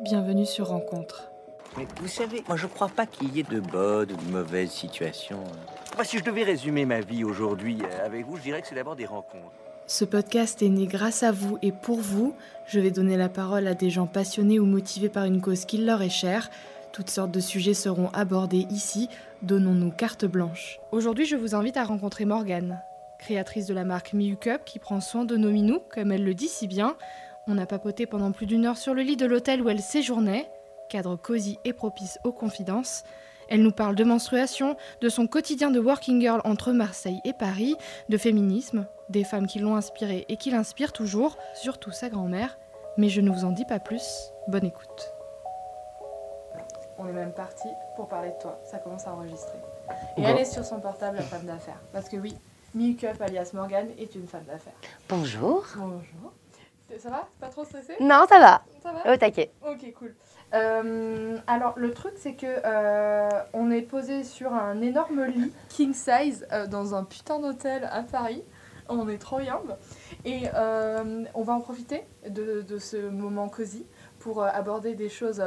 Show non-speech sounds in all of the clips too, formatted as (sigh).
Bienvenue sur Rencontre. Mais vous savez, moi je crois pas qu'il y ait de bonnes ou de mauvaises situations. Moi, si je devais résumer ma vie aujourd'hui euh, avec vous, je dirais que c'est d'abord des rencontres. Ce podcast est né grâce à vous et pour vous. Je vais donner la parole à des gens passionnés ou motivés par une cause qui leur est chère. Toutes sortes de sujets seront abordés ici. Donnons-nous carte blanche. Aujourd'hui, je vous invite à rencontrer Morgane, créatrice de la marque Miu Cup qui prend soin de nos minous, comme elle le dit si bien. On a papoté pendant plus d'une heure sur le lit de l'hôtel où elle séjournait, cadre cosy et propice aux confidences. Elle nous parle de menstruation, de son quotidien de working girl entre Marseille et Paris, de féminisme, des femmes qui l'ont inspirée et qui l'inspirent toujours, surtout sa grand-mère. Mais je ne vous en dis pas plus. Bonne écoute. On est même parti pour parler de toi. Ça commence à enregistrer. Et Bon. elle est sur son portable, la femme d'affaires. Parce que oui, Milk-up alias Morgane est une femme d'affaires. Bonjour. Bonjour. Ça va? Pas trop stressé Non, ça va. Ça va? Au taquet. Ok, cool. Euh, alors, le truc, c'est que euh, on est posé sur un énorme lit king size euh, dans un putain d'hôtel à Paris. On est trop yambe. Et on va en profiter de, de ce moment cosy pour aborder des choses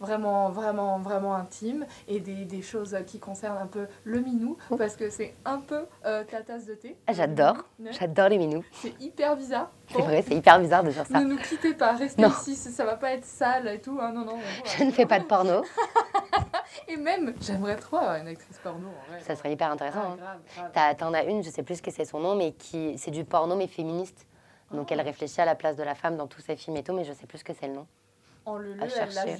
vraiment, vraiment, vraiment intimes et des, des choses qui concernent un peu le minou parce que c'est un peu euh, ta tasse de thé. Ah, J'adore. Ouais. J'adore les minous. C'est hyper bizarre. (laughs) C'est Bon, vrai, c'est hyper bizarre de faire ça. Ne nous quittez pas, restez Non. ici, ça ça va pas être sale et tout. hein, non, non, Je ne fais pas de porno. (laughs) Et même, j'aimerais trop avoir une actrice porno en vrai. Ça serait hyper Ah, intéressant. hein. grave. T'as- T'en as une, je sais plus ce que c'est son nom, mais qui c'est du porno mais féministe. Donc elle réfléchit à la place de la femme dans tous ses films et tout, mais je sais plus ce que c'est le nom. En le à chercher.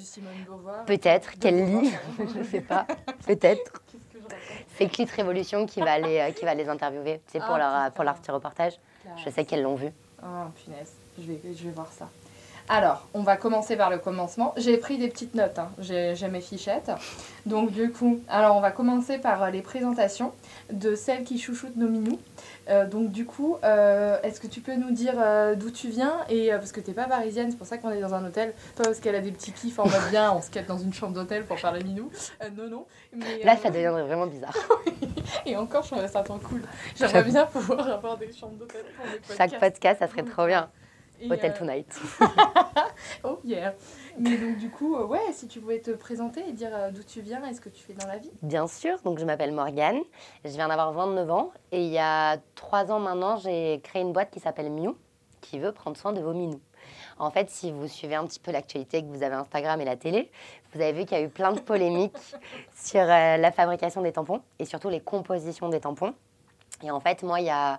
Peut-être qu'elle lit, (laughs) je sais pas. Peut-être. (laughs) C'est Clit Révolution qui va les, euh, qui va les interviewer. C'est pour Ah, leur, pour leur petit reportage. Je sais qu'elles l'ont vu. Oh, punaise, je vais, je vais voir ça. Alors, on va commencer par le commencement. J'ai pris des petites notes, hein. j'ai mes fichettes. Donc, du coup, alors on va commencer par euh, les présentations de celles qui chouchoutent nos minous. Euh, donc, du coup, euh, est-ce que tu peux nous dire euh, d'où tu viens et Parce que t'es pas parisienne, c'est pour ça qu'on est dans un hôtel. Pas parce qu'elle a des petits kiffs en mode bien, on se quête dans une chambre d'hôtel pour faire les minous. Non, non. Mais, Là, ça deviendrait vraiment bizarre. (laughs) Et encore, je trouverais ça tant cool. J'aimerais bien pouvoir avoir des chambres d'hôtel pour les podcasts. Chaque podcast, ça serait trop bien. Hotel euh, Tonight. (laughs) Oh yeah. Mais donc du coup, euh, ouais, si tu pouvais te présenter et dire euh, d'où tu viens et ce que tu fais dans la vie. Bien sûr, donc je m'appelle Morgane, je viens d'avoir 29 ans et il y a 3 ans maintenant, j'ai créé une boîte qui s'appelle Miu, qui veut prendre soin de vos minous. En fait, si vous suivez un petit peu l'actualité, que vous avez Instagram et la télé, vous avez vu qu'il y a eu plein de polémiques (laughs) sur la fabrication des tampons et surtout les compositions des tampons. Et en fait, moi, il y a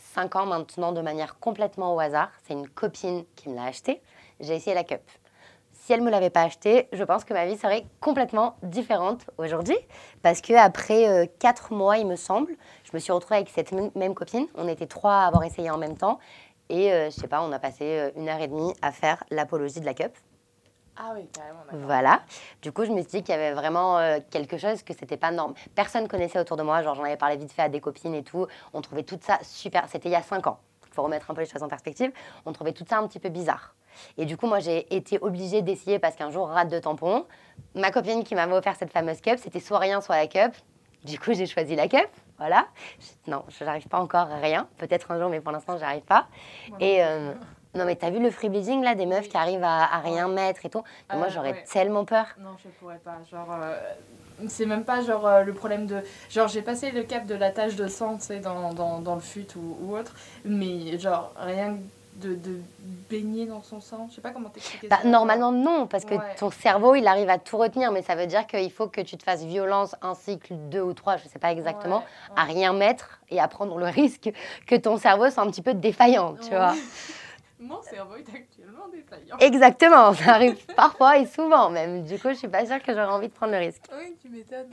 5 ans maintenant, de manière complètement au hasard, c'est une copine qui me l'a acheté, j'ai essayé la cup. Si elle me l'avait pas acheté, je pense que ma vie serait complètement différente aujourd'hui. Parce que après 4 mois, il me semble, je me suis retrouvée avec cette même- même copine. On était trois à avoir essayé en même temps. Et euh, je sais pas, on a passé euh, une heure et demie à faire l'apologie de la cup. Ah oui, carrément. Voilà. Du coup, je me suis dit qu'il y avait vraiment euh, quelque chose que c'était pas norme. Personne connaissait autour de moi. Genre, j'en avais parlé vite fait à des copines et tout. On trouvait tout ça super. C'était il y a 5 ans. Il faut remettre un peu les choses en perspective. On trouvait tout ça un petit peu bizarre. Et du coup, moi, j'ai été obligée d'essayer parce qu'un jour, rate de tampon. Ma copine qui m'avait offert cette fameuse cup, c'était soit rien, soit la cup. Du coup, j'ai choisi la cup. Voilà. Je- non, je n'arrive pas encore à rien. Peut-être un jour, mais pour l'instant, j'arrive pas. Et euh. Non, mais t'as vu le free bleeding là, des meufs Oui. qui arrivent à, à rien mettre et tout? Moi, Euh, j'aurais ouais. tellement peur. Non, je pourrais pas. Genre, euh, c'est même pas genre euh, le problème de. Genre, j'ai passé le cap de la tache de sang, tu sais, dans, dans, dans le fut ou, ou autre. Mais genre, rien que de, de baigner dans son sang. Je sais pas comment t'expliquer Bah, ça. normalement, non, parce que Ouais. ton cerveau, il arrive à tout retenir, mais ça veut dire qu'il faut que tu te fasses violence un cycle, deux ou trois, je sais pas exactement, Ouais, à rien mettre et à prendre le (laughs) risque que ton cerveau soit un petit peu défaillant, tu vois? (laughs) Mon cerveau est actuellement défaillant. Exactement, (laughs) ça arrive parfois et souvent même. Du coup, je suis pas sûre que j'aurais envie de prendre le risque. Oui, tu m'étonnes.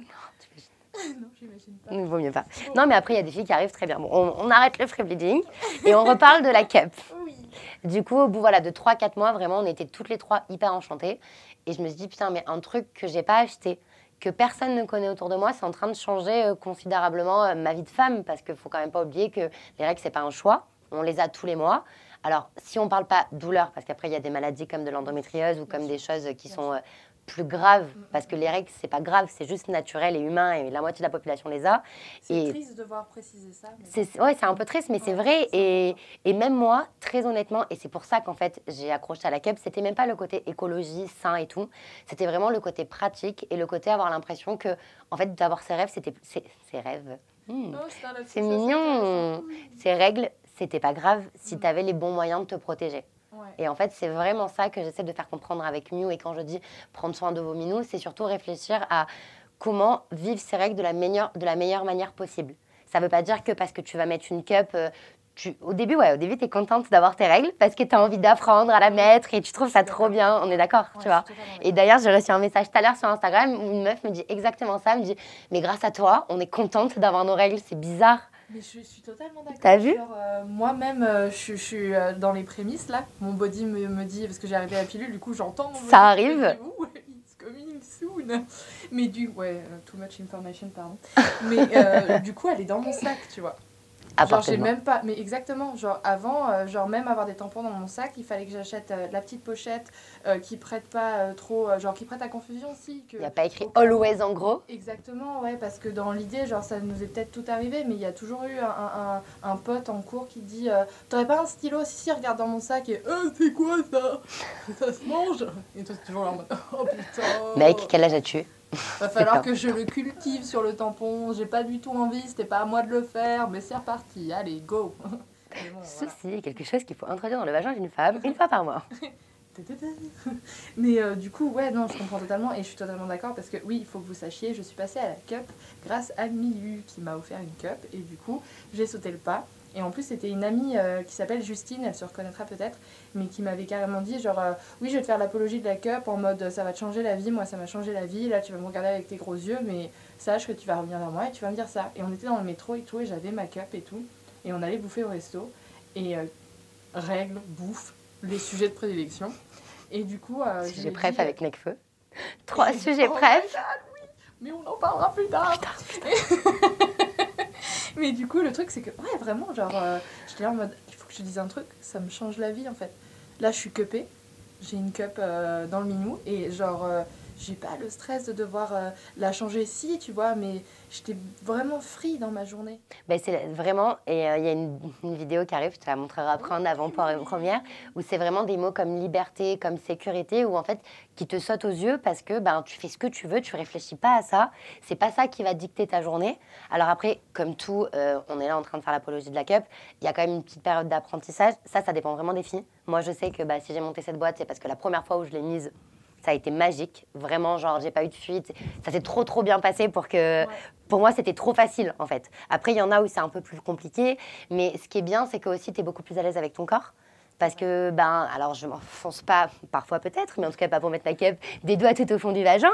non, (laughs) j'imagine pas. Il vaut mieux pas. Non, mais après, il y a des filles qui arrivent très bien. Bon, on, on arrête le free bleeding et on reparle de la cup. Oui. Du coup, au bout voilà, de 3-4 mois, vraiment, on était toutes les trois hyper enchantées. Et je me suis dit, putain, mais un truc que j'ai pas acheté, que personne ne connaît autour de moi, c'est en train de changer euh, considérablement euh, ma vie de femme. Parce qu'il faut quand même pas oublier que les règles, c'est pas un choix. On les a tous les mois. Alors, si on parle pas douleur, parce qu'après, il y a des maladies comme de l'endométriose ou comme des choses qui sont euh, plus grave mm. parce que les règles c'est pas grave c'est juste naturel et humain et la moitié de la population les a. C'est triste de voir préciser ça c'est ouais c'est un peu triste mais c'est vrai et, et, même moi très honnêtement et c'est pour ça qu'en fait j'ai accroché à la cup c'était même pas le côté écologie sain et tout c'était vraiment le côté pratique et le côté avoir l'impression que en fait d'avoir ses rêves c'était ses rêves. Hmm. oh, c'est mignon. ces règles c'était pas grave si mm. tu avais les bons moyens de te protéger et en fait, c'est vraiment ça que j'essaie de faire comprendre avec Miu. Et quand je dis prendre soin de vos minous, c'est surtout réfléchir à comment vivre ces règles de la meilleure, de la meilleure manière possible. Ça ne veut pas dire que parce que tu vas mettre une cup, euh, tu, au début, ouais, au début, tu es contente d'avoir tes règles parce que tu as envie d'apprendre à la mettre et tu trouves ça trop bien. On est d'accord, tu vois. Et d'ailleurs, j'ai reçu un message tout à l'heure sur Instagram où une meuf me dit exactement ça. Elle me dit Mais grâce à toi, on est contente d'avoir nos règles. C'est bizarre. Mais je, suis totalement d'accord. T'as vu euh, Moi-même, euh, je, suis euh, dans les prémices là. Mon body me, me dit, parce que j'ai arrivé à la pilule, du coup j'entends mon Ça arrive (laughs) It's coming soon. Mais du. Ouais, too much information, pardon. Mais du coup, elle est dans mon sac, tu vois genre j'ai même pas mais exactement genre avant euh, genre même avoir des tampons dans mon sac il fallait que j'achète euh, la petite pochette euh, qui prête pas trop genre qui prête à confusion aussi il n'y a pas écrit always en gros. Exactement ouais parce que dans l'idée genre ça nous est peut-être tout arrivé mais il y a toujours eu un, un, un pote en cours qui dit t'aurais pas un stylo? Si si regarde dans mon sac et c'est quoi ça? Ça se mange? Et toi c'est toujours là en mode oh putain. Mec quel âge as-tu? Va falloir que je le cultive sur le tampon. J'ai pas du tout envie, c'était pas à moi de le faire, mais c'est reparti. Allez, go (laughs) Ceci est quelque chose qu'il faut introduire dans le vagin d'une femme une fois par mois. (laughs) mais euh, du coup, ouais, non, je comprends totalement et je suis totalement d'accord parce que oui, il faut que vous sachiez, je suis passée à la cup grâce à Milu qui m'a offert une cup et du coup, j'ai sauté le pas et en plus, c'était une amie euh, qui s'appelle Justine, elle se reconnaîtra peut-être, mais qui m'avait carrément dit genre, euh, oui, je vais te faire l'apologie de la cup en mode ça va te changer la vie, moi ça m'a changé la vie, là tu vas me regarder avec tes gros yeux, mais sache que tu vas revenir vers moi et tu vas me dire ça. Et on était dans le métro et tout, et j'avais ma cup et tout, et on allait bouffer au resto, et euh, règles, bouffe, les sujets de prédilection. Et du coup. sujet préf avec Necfeu. (laughs) Trois sujets brefs. oui, mais on en parlera plus tard. (laughs) Mais du coup, le truc, c'est que, ouais, vraiment, genre, euh, j'étais là en mode, il faut que je dise un truc, ça me change la vie en fait. Là, je suis cupée, j'ai une cup euh, dans le minou, et genre, euh, j'ai pas le stress de devoir la changer si, tu vois, mais j'étais vraiment free dans ma journée. Ben, c'est vraiment, et euh, il y a une, vidéo qui arrive, je te la montrerai après en avant pour une première, où c'est vraiment des mots comme liberté, comme sécurité, ou en fait, qui te sautent aux yeux parce que ben, tu fais ce que tu veux, tu réfléchis pas à ça, c'est pas ça qui va dicter ta journée. Alors après, comme tout, euh, on est là en train de faire l'apologie de la cup, il y a quand même une petite période d'apprentissage, ça, ça dépend vraiment des filles. Moi, je sais que bah, si j'ai monté cette boîte, c'est parce que la première fois où je l'ai mise, ça a été magique. Vraiment, genre, j'ai pas eu de fuite. Ça s'est trop, trop bien passé pour que. Pour moi, c'était trop facile, en fait. Après, il y en a où c'est un peu plus compliqué. Mais ce qui est bien, c'est que aussi, tu es beaucoup plus à l'aise avec ton corps. Parce que, ben, alors je m'enfonce pas, parfois peut-être, mais en tout cas pas pour mettre ma cup des doigts tout au fond du vagin.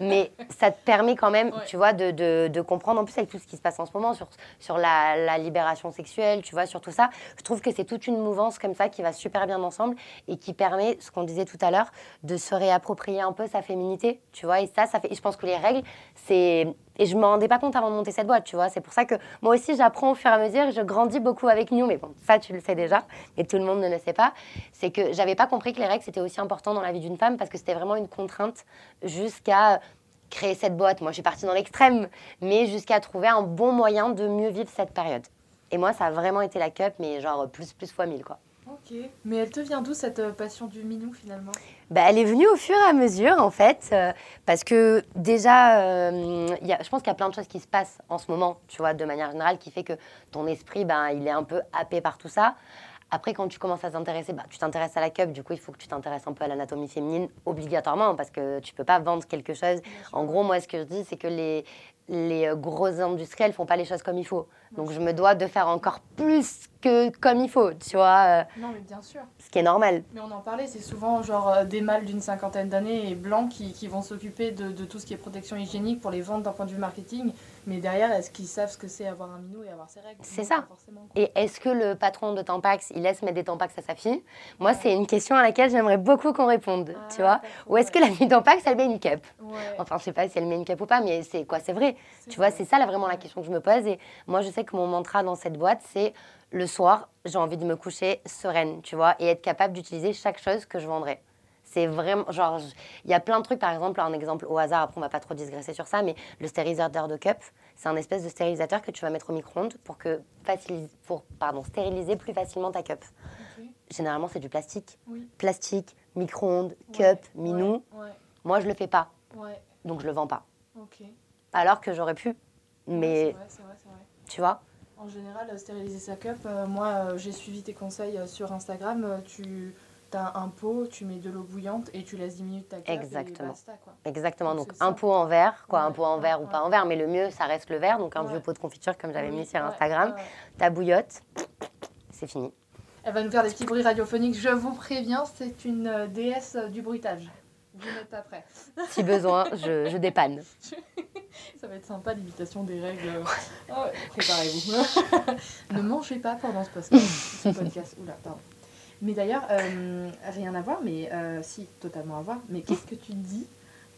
mais ça te permet quand même, tu vois, de, de, de, comprendre, en plus avec tout ce qui se passe en ce moment, sur, sur la, la libération sexuelle, tu vois, sur tout ça. Je trouve que c'est toute une mouvance comme ça qui va super bien ensemble et qui permet, ce qu'on disait tout à l'heure, de se réapproprier un peu sa féminité, tu vois. Et ça, ça fait, et je pense que les règles, c'est et je m'en rendais pas compte avant de monter cette boîte, tu vois. C'est pour ça que moi aussi, j'apprends au fur et à mesure je grandis beaucoup avec nous. Mais bon, ça, tu le sais déjà, mais tout le monde ne le sait pas. C'est que j'avais pas compris que les règles, c'était aussi important dans la vie d'une femme parce que c'était vraiment une contrainte jusqu'à créer cette boîte. Moi, je suis partie dans l'extrême, mais jusqu'à trouver un bon moyen de mieux vivre cette période. Et moi, ça a vraiment été la cup, mais genre plus, plus fois mille, quoi. Ok. Mais elle te vient d'où cette euh, passion du minou finalement? Bah, Elle est venue au fur et à mesure en fait, euh, parce que déjà, euh, y a, je pense qu'il y a plein de choses qui se passent en ce moment, tu vois, de manière générale, qui fait que ton esprit, ben, il est un peu happé par tout ça. Après, quand tu commences à t'intéresser, bah, tu t'intéresses à la cup, du coup, il faut que tu t'intéresses un peu à l'anatomie féminine obligatoirement parce que tu peux pas vendre quelque chose. En gros, moi, ce que je dis, c'est que les, les euh, gros industriels font pas les choses comme il faut. Donc je me dois de faire encore plus que comme il faut, tu vois. Euh, non, mais bien sûr. Ce qui est normal. Mais on en parlait, c'est souvent genre euh, des mâles d'une cinquantaine d'années et blancs qui, qui vont s'occuper de, de, tout ce qui est protection hygiénique pour les vendre d'un point de vue marketing. Mais derrière, est-ce qu'ils savent ce que c'est avoir un minou et avoir ses règles? C'est ça. Et est-ce que le patron de Tampax, il laisse mettre des Tampax à sa fille? Moi, c'est une question à laquelle j'aimerais beaucoup qu'on réponde, ah, tu vois. Ou est-ce que la fille Tampax, elle met une cup Enfin, je sais pas si elle met une cup ou pas, mais c'est quoi C'est vrai. Tu vois, c'est ça là, vraiment la question que je me pose. Et moi, je sais que mon mantra dans cette boîte, c'est le soir, j'ai envie de me coucher sereine, tu vois, et être capable d'utiliser chaque chose que je vendrai. C'est vraiment, genre, il y a plein de trucs, par exemple, un exemple au hasard, après on va pas trop digresser sur ça, mais le stérilisateur de cup, c'est un espèce de stérilisateur que tu vas mettre au micro-ondes pour, que facilise, pour pardon, stériliser plus facilement ta cup. Généralement, c'est du plastique. Plastique, micro-ondes, cup, minou. Moi, je le fais pas. Donc, je le vends pas. Alors que j'aurais pu. Mais. c'est vrai, c'est vrai. Tu vois? En général, stériliser sa cup, euh, moi, euh, j'ai suivi tes conseils euh, sur Instagram. tu as un pot, tu mets de l'eau bouillante et tu laisses 10 minutes ta cup Exactement. Et basta, quoi. Exactement. Donc, un pot en verre, quoi, un pot en verre ou pas en verre, mais le mieux, ça reste le verre. Donc, un vieux pot de confiture, comme j'avais mis sur Instagram. Ta bouillotte, c'est fini. Elle va nous faire des petits bruits radiophoniques. Je vous préviens, c'est une déesse du bruitage. Vous n'êtes prêt. (laughs) si besoin, je, je dépanne. (laughs) Ça va être sympa l'imitation des règles. Oh, préparez-vous. (laughs) ne mangez pas pendant ce podcast. ce podcast. Oula, pardon. Mais d'ailleurs, euh, rien à voir, mais euh, si, totalement à voir. Mais qu'est-ce que tu dis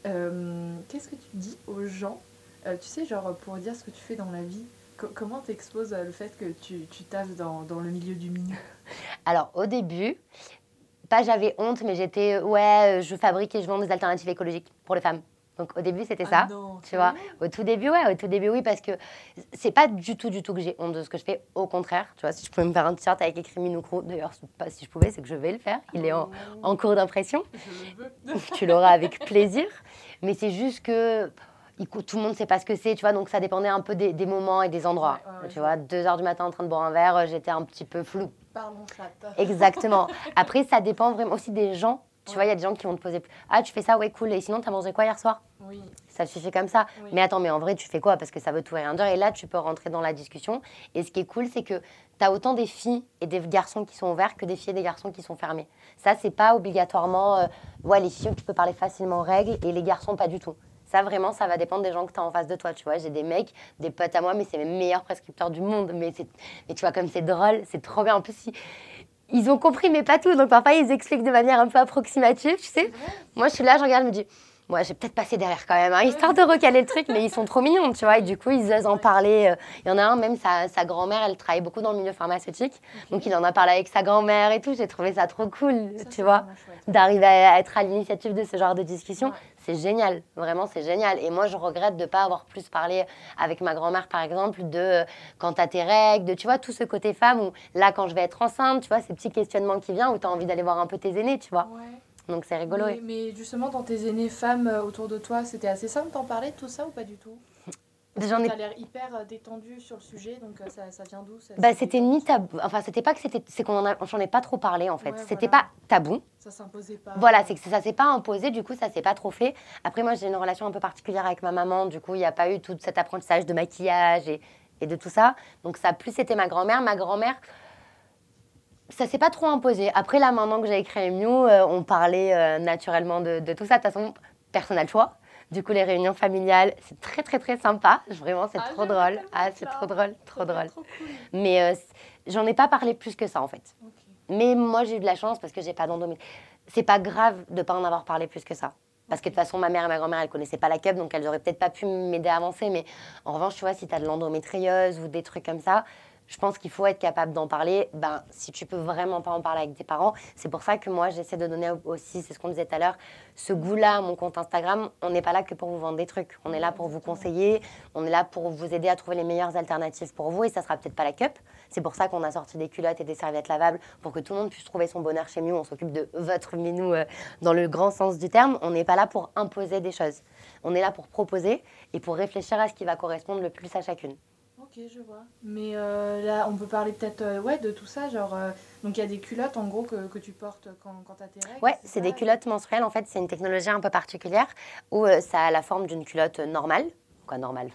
euh, Qu'est-ce que tu dis aux gens Tu sais, genre pour dire ce que tu fais dans la vie. comment t'exposes le fait que tu, tu taffes dans, dans le milieu du milieu? Alors, au début, pas j'avais honte, mais j'étais, ouais, je fabrique et je vends des alternatives écologiques pour les femmes. Donc au début c'était ça, ah tu vois. Au tout début ouais, au tout début oui parce que c'est pas du tout du tout que j'ai honte de ce que je fais. Au contraire, tu vois, si je pouvais me faire un t-shirt avec écrit Minocro, d'ailleurs pas si je pouvais, c'est que je vais le faire. Il est en, en cours d'impression. (laughs) tu l'auras avec plaisir. Mais c'est juste que tout le monde ne sait pas ce que c'est, tu vois, donc ça dépendait un peu des, des moments et des endroits. tu vois, deux heures du matin en train de boire un verre, j'étais un petit peu flou. Parlons Exactement. Après, ça dépend vraiment aussi des gens tu vois, il y a des gens qui vont te poser Ah, tu fais ça, ouais, cool. Et sinon, tu as mangé quoi hier soir? Oui. Ça suffit comme ça. Mais attends, mais en vrai, tu fais quoi? Parce que ça veut tout et rien dire. Et là, tu peux rentrer dans la discussion. Et ce qui est cool, c'est que tu as autant des filles et des garçons qui sont ouverts que des filles et des garçons qui sont fermés. Ça, c'est pas obligatoirement. Euh, ouais, les filles, tu peux parler facilement règles et les garçons, pas du tout. Ça, vraiment, ça va dépendre des gens que tu as en face de toi. Tu vois, j'ai des mecs, des potes à moi, mais c'est mes meilleurs prescripteurs du monde. Mais, mais tu vois, comme c'est drôle, c'est trop bien. En plus, si ils ont compris, mais pas tout. Donc parfois, ils expliquent de manière un peu approximative, tu sais. Moi, je suis là, je regarde, je me dis, moi, j'ai peut-être passé derrière quand même, hein, histoire de recaler le truc, mais ils sont trop mignons, tu vois. Et du coup, ils osent en parler. Euh. Il y en a un, même sa, sa grand-mère, elle travaille beaucoup dans le milieu pharmaceutique. Donc, il en a parlé avec sa grand-mère et tout. J'ai trouvé ça trop cool, tu vois, d'arriver à être à l'initiative de ce genre de discussion. C'est génial, vraiment, c'est génial. Et moi, je regrette de ne pas avoir plus parlé avec ma grand-mère, par exemple, de euh, quand tu as tes règles, de, tu vois, tout ce côté femme où là, quand je vais être enceinte, tu vois, ces petits questionnements qui viennent où tu as envie d'aller voir un peu tes aînés, tu vois. Donc c'est rigolo. Mais, justement, dans tes aînés femmes euh, autour de toi, c'était assez simple d'en parler de tout ça ou pas du tout? J'en ai... l'air hyper euh, détendu sur le sujet, donc euh, ça, ça vient d'où Bah, c'était ni tabou. Enfin, c'était pas que c'était. C'est qu'on en ai pas trop parlé en fait. c'était pas tabou. Ça s'imposait pas. Voilà, c'est que ça s'est pas imposé, du coup, ça s'est pas trop fait. Après, moi, j'ai une relation un peu particulière avec ma maman, du coup, il n'y a pas eu tout cet apprentissage de maquillage et, et de tout ça. Donc, ça plus c'était ma grand-mère. Ma grand-mère ça s'est pas trop imposé. Après, là, maintenant que j'ai écrit Mew, euh, on parlait euh, naturellement de, tout ça. De toute façon, personne n'a le choix. Du coup, les réunions familiales, c'est très, très, très sympa. Vraiment, c'est ah, trop drôle. Ah, c'est trop drôle, trop drôle. Mais euh, j'en ai pas parlé plus que ça, en fait. Mais moi, j'ai eu de la chance parce que j'ai pas d'endométriose. C'est pas grave de pas en avoir parlé plus que ça. Parce que de toute façon, ma mère et ma grand-mère, elles connaissaient pas la cup, donc elles auraient peut-être pas pu m'aider à avancer. Mais en revanche, tu vois, si tu as de l'endométriose ou des trucs comme ça, je pense qu'il faut être capable d'en parler. Ben, si tu peux vraiment pas en parler avec tes parents, c'est pour ça que moi j'essaie de donner aussi, c'est ce qu'on disait tout à l'heure, ce goût-là à mon compte Instagram. On n'est pas là que pour vous vendre des trucs. On est là pour vous conseiller. On est là pour vous aider à trouver les meilleures alternatives pour vous. Et ça sera peut-être pas la cup. C'est pour ça qu'on a sorti des culottes et des serviettes lavables pour que tout le monde puisse trouver son bonheur chez nous. On s'occupe de votre minou euh, dans le grand sens du terme. On n'est pas là pour imposer des choses. On est là pour proposer et pour réfléchir à ce qui va correspondre le plus à chacune. Ok, je vois. Mais euh, là, on peut parler peut-être euh, ouais, de tout ça. Genre, euh, donc il y a des culottes en gros que, que tu portes quand, quand tu as tes règles. Ouais, c'est des culottes menstruelles. En fait, c'est une technologie un peu particulière où ça a la forme d'une culotte normale. Quoi, normale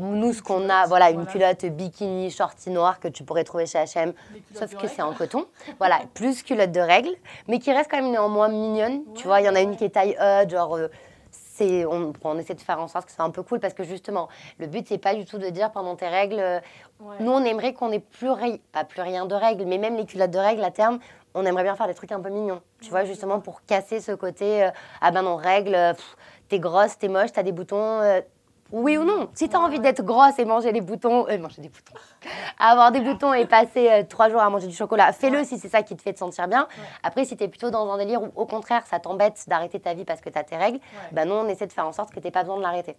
nous, ce qu'on a, voilà, une culotte bikini, shorty noire que tu pourrais trouver chez H&M, sauf que c'est en coton. voilà, (laughs) plus culotte de règles, mais qui reste quand même néanmoins mignonne. tu vois, il y en a une qui est taille E, genre on, on, essaie de faire en sorte que c'est un peu cool parce que justement, le but, c'est pas du tout de dire pendant tes règles, euh, nous, on aimerait qu'on ait plus, pas plus rien de règles, mais même les culottes de règles à terme, on aimerait bien faire des trucs un peu mignons, tu vois, justement pour casser ce côté, euh, ah ben non, règles, t'es grosse, t'es moche, t'as des boutons, euh, Oui ou non? Si tu as envie d'être grosse et manger les boutons, euh, manger des boutons, (laughs) avoir des boutons et passer euh, trois jours à manger du chocolat, fais-le si c'est ça qui te fait te sentir bien. Après, si tu es plutôt dans un délire où au contraire ça t'embête d'arrêter ta vie parce que tu as tes règles, bah non, on essaie de faire en sorte que tu pas besoin de l'arrêter.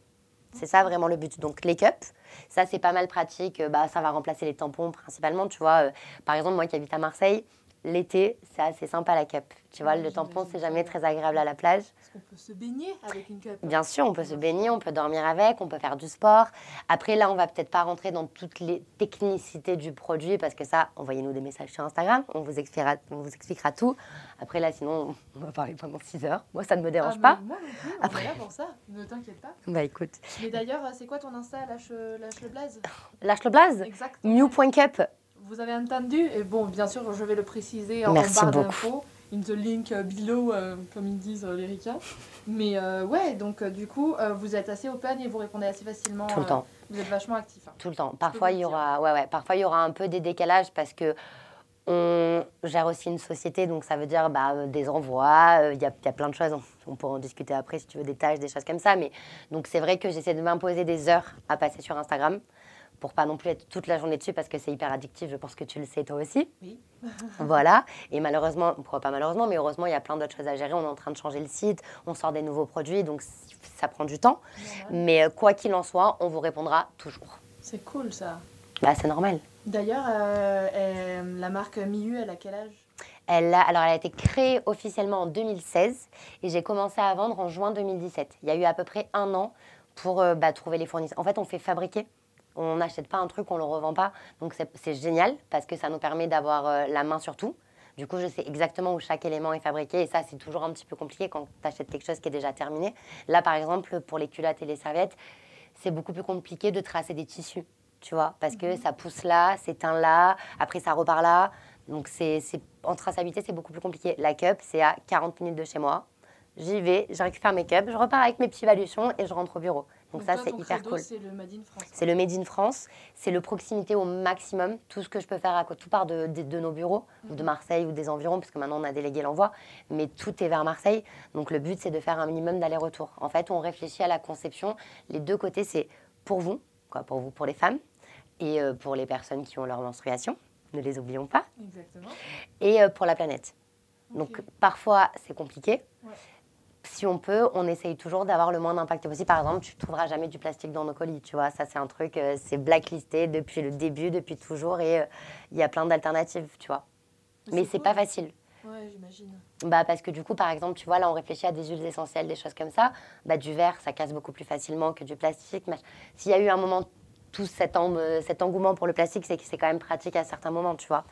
C'est ça vraiment le but. Donc les cups, ça c'est pas mal pratique. Bah, ça va remplacer les tampons principalement. Tu vois, euh, par exemple, moi qui habite à Marseille, l'été, c'est assez sympa la cup. Tu vois, le tampon, c'est jamais très agréable à la plage. Est-ce qu'on peut se baigner avec une cup Bien sûr, on peut se baigner, on peut dormir avec, on peut faire du sport. Après, là, on va peut-être pas rentrer dans toutes les technicités du produit parce que ça, envoyez-nous des messages sur Instagram, on vous expliquera, on vous expliquera tout. Après, là, sinon, on va parler pendant 6 heures. Moi, ça ne me dérange ah, pas. Moi non plus, on Après... est là pour ça, ne t'inquiète pas. Bah écoute. Mais d'ailleurs, c'est quoi ton Insta Lâche, lâche le blaze? Lâche le blaze? Exactement. New.cup vous avez entendu, et bon, bien sûr, je vais le préciser en barre d'infos, in the link below, euh, comme ils disent euh, les ricains. Mais euh, ouais, donc du coup, vous êtes assez open et vous répondez assez facilement. Tout le temps. Vous êtes vachement actif. Hein. Tout le temps. Parfois, il y aura, ouais, ouais, parfois, il y aura un peu des décalages parce que on gère aussi une société, donc ça veut dire bah, des envois, il y, a, y, a plein de choses. On, pourra en discuter après si tu veux des tâches, des choses comme ça. Mais donc c'est vrai que j'essaie de m'imposer des heures à passer sur Instagram pour pas non plus être toute la journée dessus parce que c'est hyper addictif. Je pense que tu le sais toi aussi. Oui. (laughs) (laughs) voilà. Et malheureusement, pourquoi pas malheureusement, mais heureusement, il y a plein d'autres choses à gérer. On est en train de changer le site, on sort des nouveaux produits, donc ça prend du temps. Mais euh, quoi qu'il en soit, on vous répondra toujours. C'est cool ça. Bah, c'est normal. D'ailleurs, euh, la marque Miu, elle a quel âge? Elle a, alors, elle a été créée officiellement en 2016 et j'ai commencé à vendre en juin 2017. Il y a eu à peu près un an pour euh, bah, trouver les fournisseurs. En fait, on fait fabriquer on n'achète pas un truc, on le revend pas. Donc c'est génial parce que ça nous permet d'avoir euh, la main sur tout. Du coup, je sais exactement où chaque élément est fabriqué et ça, c'est toujours un petit peu compliqué quand tu achètes quelque chose qui est déjà terminé. Là, par exemple, pour les culottes et les serviettes, c'est beaucoup plus compliqué de tracer des tissus, tu vois, parce que mhm. ça pousse là, s'éteint là, après ça repart là. Donc, c'est en traçabilité, c'est beaucoup plus compliqué. La cup, c'est à 40 minutes de chez moi. J'y vais, je récupère mes cups, je repars avec mes petits baluchons et je rentre au bureau. Donc, ça, c'est hyper cool. C'est le Made in France. C'est le Made in France. C'est le proximité au maximum. Tout ce que je peux faire à tout part de, de, nos bureaux, ou de mhm. Marseille ou des environs, puisque maintenant on a délégué l'envoi. Mais tout est vers Marseille. Donc le but, c'est de faire un minimum d'aller-retour. En fait, on réfléchit à la conception. Les deux côtés, c'est pour vous, quoi, pour vous, pour les femmes, et euh, pour les personnes qui ont leur menstruation. Ne les oublions pas. Exactement. Et euh, pour la planète. Donc parfois, c'est compliqué. Ouais si on peut, on essaye toujours d'avoir le moins d'impact possible. Par exemple, tu ne trouveras jamais du plastique dans nos colis, tu vois. Ça, c'est un truc, euh, c'est blacklisté depuis le début, depuis toujours, et euh, il y a plein d'alternatives, tu vois. Mais c'est pas facile. Ouais, j'imagine. Bah, parce que du coup, par exemple, tu vois, là, on réfléchit à des huiles essentielles, des choses comme ça. Bah, du verre, ça casse beaucoup plus facilement que du plastique. S'il y a eu un moment, tout cet, cet engouement pour le plastique, c'est que c'est quand même pratique à certains moments, tu vois.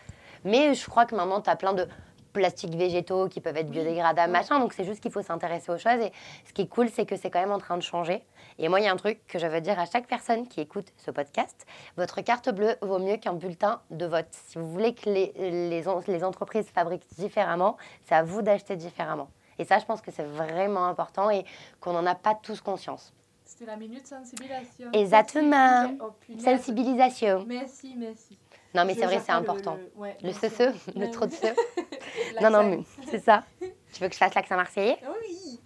Mais je crois que maintenant, tu as plein de plastiques végétaux qui peuvent être biodégradables, machin. Donc c'est juste qu'il faut s'intéresser aux choses. Et ce qui est cool, c'est que c'est quand même en train de changer. Et moi, il y a un truc que je veux dire à chaque personne qui écoute ce podcast. Votre carte bleue vaut mieux qu'un bulletin de vote. Si vous voulez que les, les, les entreprises fabriquent différemment, c'est à vous d'acheter différemment. Et ça, je pense que c'est vraiment important et qu'on n'en a pas tous conscience. C'était la minute sensibilisation. Exactement. Sensibilisation. Merci, merci. Non, mais c'est vrai, c'est important. Le, ce, (laughs) le trop de ce. non, non, mais c'est ça. (laughs) Tu veux que je fasse l'accent marseillais? Oui.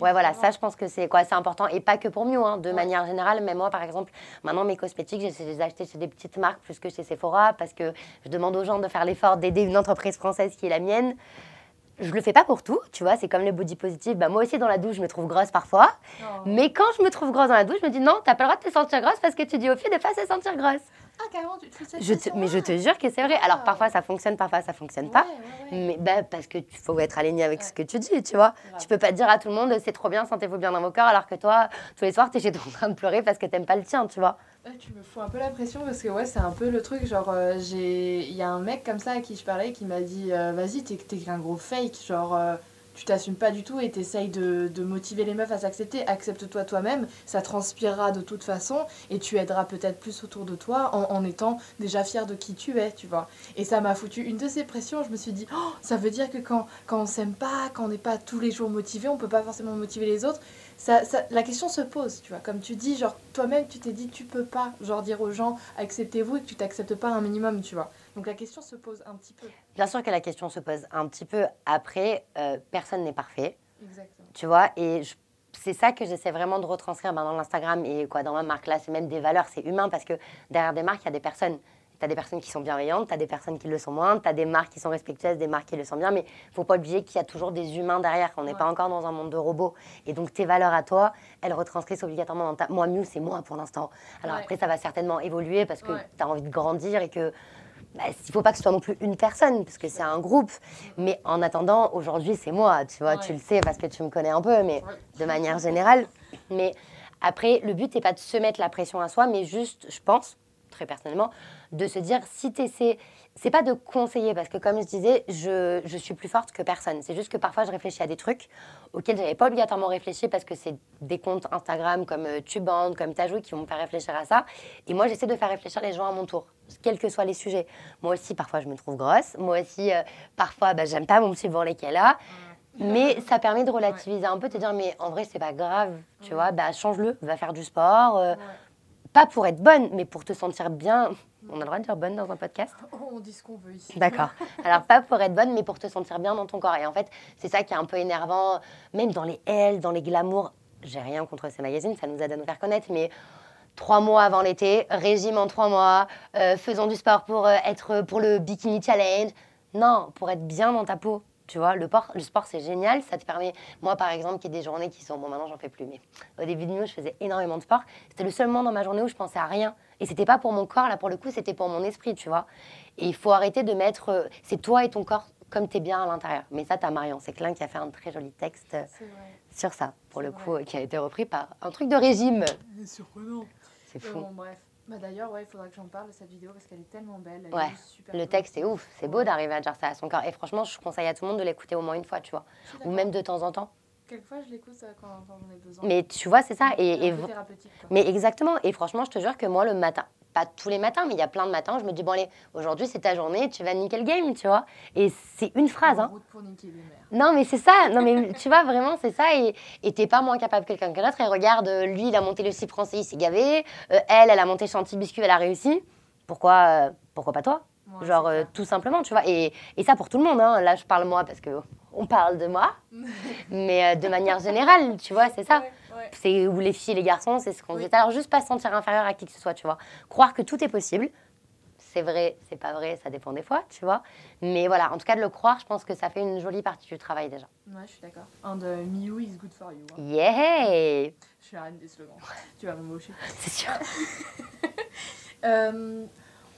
Ouais, voilà, ça, je pense que c'est quoi, c'est important. Et pas que pour mieux, hein, de manière générale. Mais moi, par exemple, maintenant, mes cosmétiques, j'essaie de les acheter chez des petites marques plus que chez Sephora parce que je demande aux gens de faire l'effort d'aider une entreprise française qui est la mienne je le fais pas pour tout, tu vois, c'est comme les body positive. Bah, moi aussi, dans la douche, je me trouve grosse parfois. Oh. Mais quand je me trouve grosse dans la douche, je me dis non, t'as pas le droit de te sentir grosse parce que tu dis aux filles de pas se sentir grosse. Ah, carrément, tu te je Mais je te jure que c'est vrai. Alors, parfois, ça fonctionne, parfois, ça fonctionne pas. Mais bah, parce que tu faut être aligné avec ce que tu dis, tu vois. Tu peux pas dire à tout le monde, c'est trop bien, sentez-vous bien dans vos corps, alors que toi, tous les soirs, tu es chez toi en train de pleurer parce que t'aimes pas le tien, tu vois. tu me fous un peu la pression parce que ouais, c'est un peu le truc. Genre, euh, j'ai il y a un mec comme ça à qui je parlais qui m'a dit euh, Vas-y, t'es un gros fake. Genre, euh, tu t'assumes pas du tout et t'essayes de, de motiver les meufs à s'accepter. Accepte-toi toi-même, ça transpirera de toute façon et tu aideras peut-être plus autour de toi en, en, étant déjà fier de qui tu es, tu vois. Et ça m'a foutu une de ces pressions. Je me suis dit, oh, ça veut dire que quand, quand on s'aime pas, quand on n'est pas tous les jours motivé, on peut pas forcément motiver les autres. Ça, ça, la question se pose, tu vois. Comme tu dis, genre, toi-même, tu t'es dit, tu peux pas, genre, dire aux gens, acceptez-vous et que tu t'acceptes pas un minimum, tu vois. Donc la question se pose un petit peu. Bien sûr que la question se pose un petit peu. Après, euh, personne n'est parfait. Exactement. Tu vois, et c'est ça que j'essaie vraiment de retranscrire ben, dans l'Instagram et quoi, dans ma marque. Là, c'est même des valeurs, c'est humain parce que derrière des marques, il y a des personnes. Tu as des personnes qui sont bienveillantes, tu as des personnes qui le sont moins, tu as des marques qui sont respectueuses, des marques qui le sont bien, mais il faut pas oublier qu'il y a toujours des humains derrière, qu'on n'est pas encore dans un monde de robots. Et donc tes valeurs à toi, elles retranscrivent obligatoirement dans ta... Moi, mieux, c'est moi pour l'instant. Alors après, ça va certainement évoluer parce que tu as envie de grandir et que bah, il ne faut pas que ce soit non plus une personne, parce que c'est un groupe. Mais en attendant, aujourd'hui, c'est moi, tu vois, tu le sais parce que tu me connais un peu, mais de manière générale. Mais après, le but n'est pas de se mettre la pression à soi, mais juste, je pense, très personnellement, de se dire si tu essaies. C'est pas de conseiller, parce que comme je disais, je, je suis plus forte que personne. C'est juste que parfois, je réfléchis à des trucs auxquels je n'avais pas obligatoirement réfléchi parce que c'est des comptes Instagram comme euh, Tuband, comme Tajou qui vont me faire réfléchir à ça. Et moi, j'essaie de faire réfléchir les gens à mon tour, quels que soient les sujets. Moi aussi, parfois, je me trouve grosse. Moi aussi, euh, parfois, bah, j'aime pas mon petit bourrelet qu'elle a. Mais ça permet de relativiser un peu, de te dire, mais en vrai, c'est pas grave, tu vois, bah, change-le, va faire du sport. Euh, pas pour être bonne, mais pour te sentir bien. On a le droit de dire bonne dans un podcast? On dit ce qu'on veut ici. D'accord. (laughs) Alors, pas pour être bonne, mais pour te sentir bien dans ton corps. Et en fait, c'est ça qui est un peu énervant, même dans les L, dans les glamours. J'ai rien contre ces magazines, ça nous aide à nous faire connaître, mais trois mois avant l'été, régime en trois mois, euh, faisons du sport pour euh, être pour le bikini challenge. Non, pour être bien dans ta peau. Tu vois, le, sport, le sport, c'est génial. Ça te permet, moi par exemple, qui y des journées qui sont, bon maintenant j'en fais plus, mais au début de nuit, je faisais énormément de sport. C'était le seul moment dans ma journée où je pensais à rien. Et c'était pas pour mon corps, là pour le coup, c'était pour mon esprit, tu vois. Et il faut arrêter de mettre, euh, c'est toi et ton corps comme tu es bien à l'intérieur. Mais ça, t'as Marion Séclin qui a fait un très joli texte sur ça, pour le coup, qui a été repris par un truc de régime. C'est surprenant. C'est fou. Bon, bref. Bah D'ailleurs, ouais, il faudra que j'en parle de cette vidéo parce qu'elle est tellement belle. Elle ouais, est super le texte est ouf. C'est beau d'arriver à dire ça à son corps. Et franchement, je conseille à tout le monde de l'écouter au moins une fois, tu vois. Ou même de temps en temps. Quelquefois, je l'écoute euh, quand, quand j'en ai besoin. Mais tu vois, c'est ça. Et, et, et... thérapeutique, quoi. Mais exactement. Et franchement, je te jure que moi, le matin, pas tous les matins, mais il y a plein de matins, je me dis, bon allez, aujourd'hui c'est ta journée, tu vas niquer le game, tu vois. Et c'est une phrase. Hein. route pour niquer les. Non, mais c'est ça. Non, mais tu vois, vraiment, c'est ça. Et t'es pas moins capable que quelqu'un d'autre. Et regarde, euh, lui, il a monté le site français, il s'est gavé. Euh, elle, elle a monté Chantilly Biscuit, elle a réussi. Pourquoi, euh, pourquoi pas toi? Ouais, Genre, euh, tout simplement, tu vois. Et, et ça pour tout le monde. Hein. Là, je parle moi parce que on parle de moi. mais euh, de manière générale, tu vois, c'est ça. Ouais, ouais. C'est où les filles et les garçons, c'est ce qu'on Oui. disait l'heure. Juste pas se sentir inférieur à qui que ce soit, tu vois. Croire que tout est possible. C'est vrai, c'est pas vrai, ça dépend des fois, tu vois. Mais voilà, en tout cas, de le croire, je pense que ça fait une jolie partie du travail déjà. Ouais, je suis d'accord. And uh, Miu is good for you. hein. Yeah Je suis la reine des slogans. tu vas me mocher. (laughs) C'est sûr. (laughs) Euh,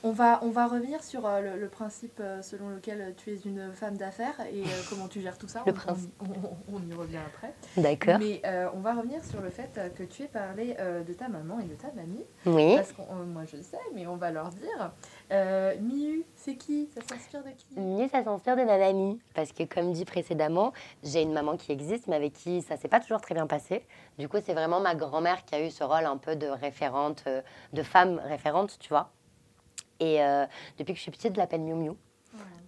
on, va, on va revenir sur euh, le, le principe euh, selon lequel tu es une femme d'affaires et euh, (laughs) comment tu gères tout ça. Le on, principe. on- y revient après. D'accord. Mais euh, on va revenir sur le fait euh, que tu aies parlé euh, de ta maman et de ta mamie. Oui. Parce que moi je sais, mais on va leur dire. Euh, Miu, c'est qui? Ça s'inspire de qui? Mieux, ça s'inspire de ma mamie. Parce que, comme dit précédemment, j'ai une maman qui existe, mais avec qui ça s'est pas toujours très bien passé. Du coup, c'est vraiment ma grand-mère qui a eu ce rôle un peu de référente, euh, de femme référente, tu vois. Et euh, depuis que je suis petite, je l'appelle Miu Miu.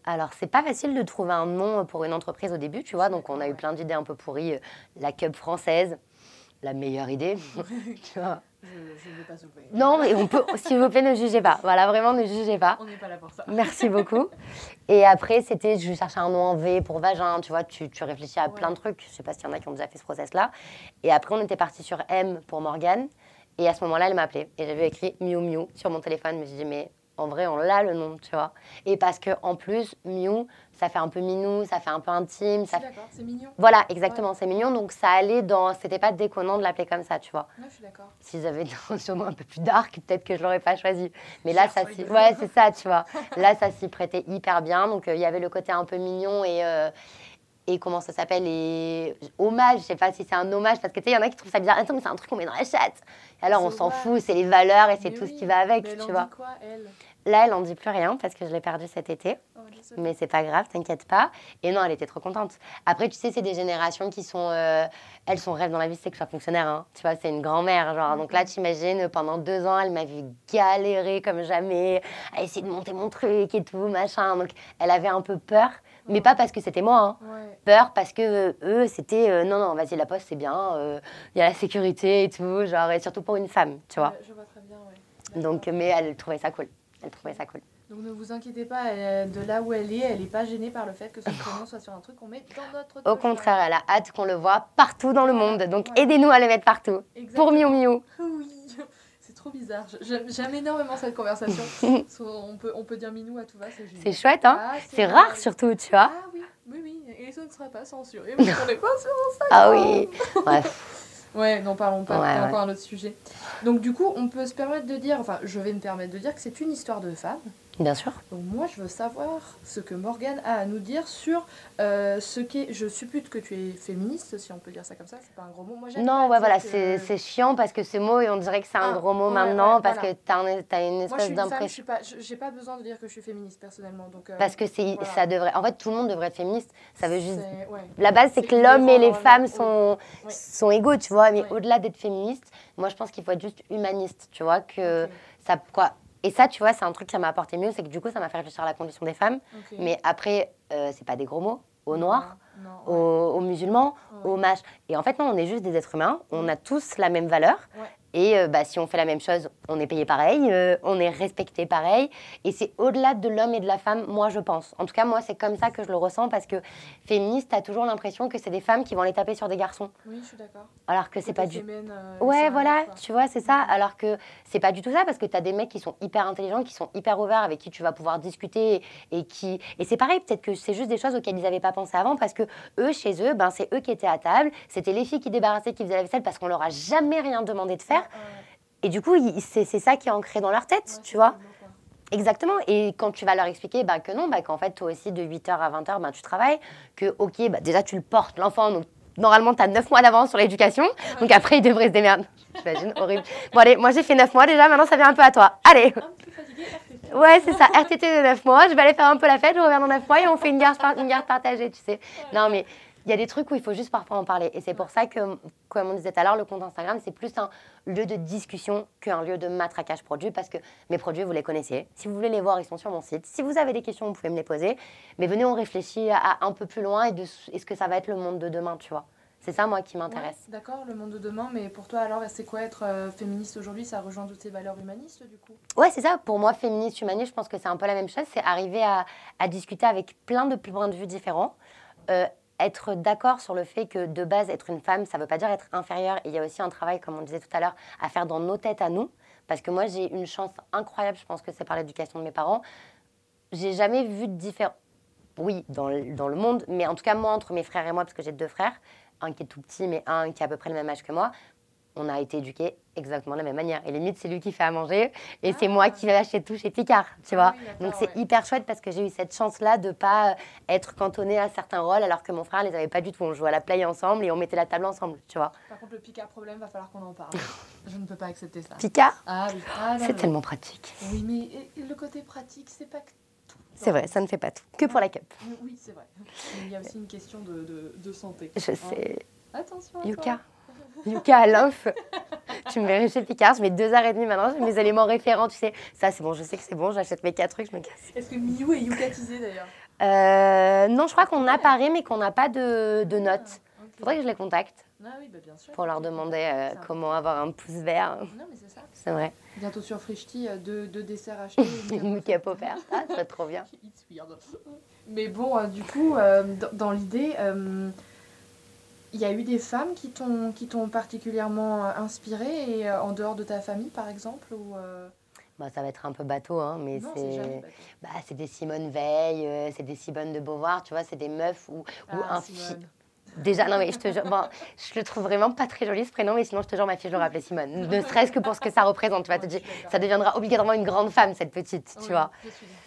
Alors, c'est pas facile de trouver un nom pour une entreprise au début, tu vois. Donc, on a eu plein d'idées un peu pourries. La Cub française, la meilleure idée. (laughs) (laughs) tu vois. Je ne vais pas soulever. Non, mais on peut, s'il vous plaît, ne jugez pas. Voilà, vraiment, ne jugez pas. On n'est pas là pour ça. (laughs) Merci beaucoup. Et après, c'était, je cherchais un nom en V pour vagin, tu vois, tu, tu réfléchis à plein de trucs. Je sais pas s'il y en a qui ont déjà fait ce process-là. Et après, on était parti sur M pour Morgane. Et à ce moment-là, elle m'a appelé. Et j'avais écrit Miu Miu sur mon téléphone. Mais j'ai dit, mais en vrai, on l'a le nom, tu vois. Et parce que en plus, Miu, ça fait un peu minou, ça fait un peu intime. Je Ça... suis d'accord, c'est mignon. Voilà, exactement, c'est mignon. Donc ça allait dans. C'était pas déconnant de l'appeler comme ça, tu vois. Ouais, je suis d'accord. S'ils avaient un un peu plus dark, peut-être que je l'aurais pas choisi. Mais là, ça s'y... Ouais, c'est ça, tu vois. Là, ça s'y prêtait hyper bien. Donc, euh, il y avait le côté un peu mignon et... euh, et comment ça s'appelle Et hommage, je sais pas si c'est un hommage, parce que tu sais, il y en a qui trouvent ça bizarre. Attends, mais c'est un truc qu'on met dans la chatte. Et alors, on s'en fout, c'est les valeurs et c'est tout ce qui va avec, mais elle tu en vois. dit quoi, elle? Là, elle en dit plus rien parce que je l'ai perdu cet été. Oh. Mais c'est pas grave, t'inquiète pas. Et non, elle était trop contente. Après, tu sais, c'est des générations qui sont. euh, elles, son rêve dans la vie, c'est que je sois fonctionnaire. hein. Tu vois, c'est une grand-mère. Genre. Donc là, t'imagines, pendant deux ans, elle m'a vu galérer comme jamais, à essayer de monter mon truc et tout, machin. Donc elle avait un peu peur, mais pas parce que c'était moi. hein. Ouais. Peur parce que euh, eux, c'était euh, non, non, vas-y, la poste, c'est bien. euh, Il y a la sécurité et tout. Genre, et surtout pour une femme, tu vois. Je vois très bien, ouais. Donc, mais elle trouvait ça cool. Elle trouvait ça cool. Donc ne vous inquiétez pas, elle- de là où elle est, elle n'est pas gênée par le fait que son (laughs) prénom soit sur un truc qu'on met dans notre Au contraire, elle a hâte qu'on le voit partout dans le monde. Donc aidez-nous à le mettre partout. Exactement. Pour Miu Miu. Oui, trop bizarre. J'aime énormément cette conversation. (laughs) On, peut, on peut dire minou à tout va, c'est chouette, hein Ah, C'est rare surtout, tu vois. Ah oui, oui, oui, et ce ne sera pas censuré. parce qu'on n'est pas sur Instagram. Ah oui. Bref. (laughs) Ouais, n'en parlons pas, Ouais, c'est ouais. encore un autre sujet. Donc du coup, on peut se permettre de dire, enfin, je vais me permettre de dire que c'est une histoire de femme. Bien sûr. Donc moi, je veux savoir ce que Morgane a à nous dire sur euh, ce qu'est... Je suppute que tu es féministe, si on peut dire ça comme ça, c'est pas un gros mot. Moi, Non, ouais, voilà, que- c'est chiant parce que ce mot, et on dirait que c'est un Ah, gros mot ouais, maintenant ouais, parce voilà. que t'as un- t'as une Moi, je espèce suis une femme, je d'impression. suis pas... pas besoin de dire que je suis féministe, personnellement. Donc, euh, Parce que c'est voilà. ça devrait. En fait, tout le monde devrait être féministe. Ça veut juste. ouais. La base, c'est que l'homme et les femmes sont, sont égaux, tu vois. Mais au-delà d'être féministe, moi, je pense qu'il faut être juste humaniste, tu vois. Que ça, quoi. Et ça, tu vois, c'est un truc qui m'a apporté mieux, c'est que du coup, ça m'a fait réfléchir à la condition des femmes. Mais après, euh, c'est pas des gros mots. Aux noirs, Non, non, aux, aux musulmans, ouais. aux mâches. Et en fait, non, on est juste des êtres humains. On a tous la même valeur. Et euh, bah, si on fait la même chose, on est payé pareil, euh, on est respecté pareil. Et c'est au-delà de l'homme et de la femme, moi, je pense. En tout cas, moi, c'est comme ça que je le ressens parce que féministe, t'as toujours l'impression que c'est des femmes qui vont les taper sur des garçons. Oui, je suis d'accord. Alors que c'est pas du euh, Ouais, voilà, tu vois, c'est ça. Alors que c'est pas du tout ça, parce que tu as des mecs qui sont hyper intelligents, qui sont hyper ouverts, avec qui tu vas pouvoir discuter. Et, qui... et c'est pareil, peut-être que c'est juste des choses auxquelles ils n'avaient pas pensé avant, parce que eux, chez eux, ben, c'est eux qui étaient à table, c'était les filles qui débarrassaient, qui faisaient la vaisselle, parce qu'on leur a jamais rien demandé de faire. Et du coup, c'est ça qui est ancré dans leur tête, ouais, tu vois. Exactement. Et quand tu vas leur expliquer bah, que non, bah, qu'en fait, toi aussi, de 8h à 20h, bah, tu travailles, que, ok, bah, déjà, tu le portes, l'enfant, donc normalement, tu as 9 mois d'avance sur l'éducation, donc après, il devrait se démerder. (laughs) J'imagine, horrible. Bon, allez, moi, j'ai fait 9 mois déjà, maintenant, ça vient un peu à toi. Allez Un petit fatigué, RTT. Ouais, c'est ça, RTT de 9 mois, je vais aller faire un peu la fête, je reviens dans 9 mois et on fait une garde, par- une garde partagée, tu sais. Non, mais il y a des trucs où il faut juste parfois en parler. Et c'est pour ça que, comme on disait tout à l'heure, le compte Instagram, c'est plus un lieu de discussion qu'un lieu de matraquage produit, parce que mes produits, vous les connaissez. Si vous voulez les voir, ils sont sur mon site. Si vous avez des questions, vous pouvez me les poser. Mais venez, on réfléchit à un peu plus loin et de est-ce que ça va être le monde de demain, tu vois. C'est ça, moi, qui m'intéresse. Ouais, D'accord, le monde de demain, mais pour toi, alors, c'est quoi être euh, féministe aujourd'hui? Ça rejoint toutes tes valeurs humanistes, du coup? Ouais, c'est ça. Pour moi, féministe, humaniste, je pense que c'est un peu la même chose. C'est arriver à, à discuter avec plein de points de vue différents. Euh, être d'accord sur le fait que de base, être une femme, ça ne veut pas dire être inférieure. Il y a aussi un travail, comme on disait tout à l'heure, à faire dans nos têtes à nous. Parce que moi, j'ai une chance incroyable, je pense que c'est par l'éducation de mes parents. J'ai jamais vu de différence. Oui, dans le, dans le monde, mais en tout cas, moi, entre mes frères et moi, parce que j'ai deux frères, un qui est tout petit, mais un qui a à peu près le même âge que moi, on a été éduqués exactement de la même manière. Et limite, c'est lui qui fait à manger et c'est Ah. moi qui vais acheter tout chez Picard, tu Ah vois. oui, Donc c'est ouais. hyper chouette parce que j'ai eu cette chance-là de pas euh, être cantonnée à certains rôles alors que mon frère les avait pas du tout. On jouait à la play ensemble et on mettait la table ensemble, tu vois. Par contre, le Picard problème, va falloir qu'on en parle. (laughs) Je ne peux pas accepter ça. Picard, Ah oui, ah, c'est tellement pratique. Oui, mais le côté pratique, c'est pas que tout. C'est vrai, ça ne fait pas tout. Que pour la cup. Oui, c'est vrai. Il y a aussi une question de, de, de santé. Je Hein. sais. Attention. à Yuka. toi. Yuka à l'inf. tu me verrais chez Picard, je mets deux heures et demie maintenant, j'ai mes éléments référents, tu sais. Ça, c'est bon, je sais que c'est bon, j'achète mes quatre trucs, je me casse. Est-ce que Miyu est yukatisé d'ailleurs? Euh, non, je crois qu'on apparaît, mais qu'on n'a pas de, de notes. Ah. Faudrait que je les contacte Ah oui, bah bien sûr. pour leur demander euh, comment avoir un pouce vert. Non, mais c'est ça. C'est vrai. Bientôt sur Frishti, euh, deux, deux desserts (laughs) achetés. Une cap offerte. Ah, ça serait trop bien. (laughs) It's weird. Mais bon, euh, du coup, euh, dans, dans l'idée, euh, il y a eu des femmes qui t'ont qui t'ont particulièrement euh, inspirée et euh, en dehors de ta famille, par exemple ou Bah, ça va être un peu bateau, hein, mais Non, c'est. Bah, c'est des Simone Veil, euh, c'est des Simone de Beauvoir, tu vois, c'est des meufs ou, ou Ah, un Simone. fi- Déjà, non, mais je te jure, bon, je le trouve vraiment pas très joli ce prénom, mais sinon, je te jure, ma fille, je l'aurais appelée Simone. Ne serait-ce que pour ce que ça représente, tu vois. Ouais, te dis, ça deviendra obligatoirement une grande femme, cette petite, tu Oui, vois.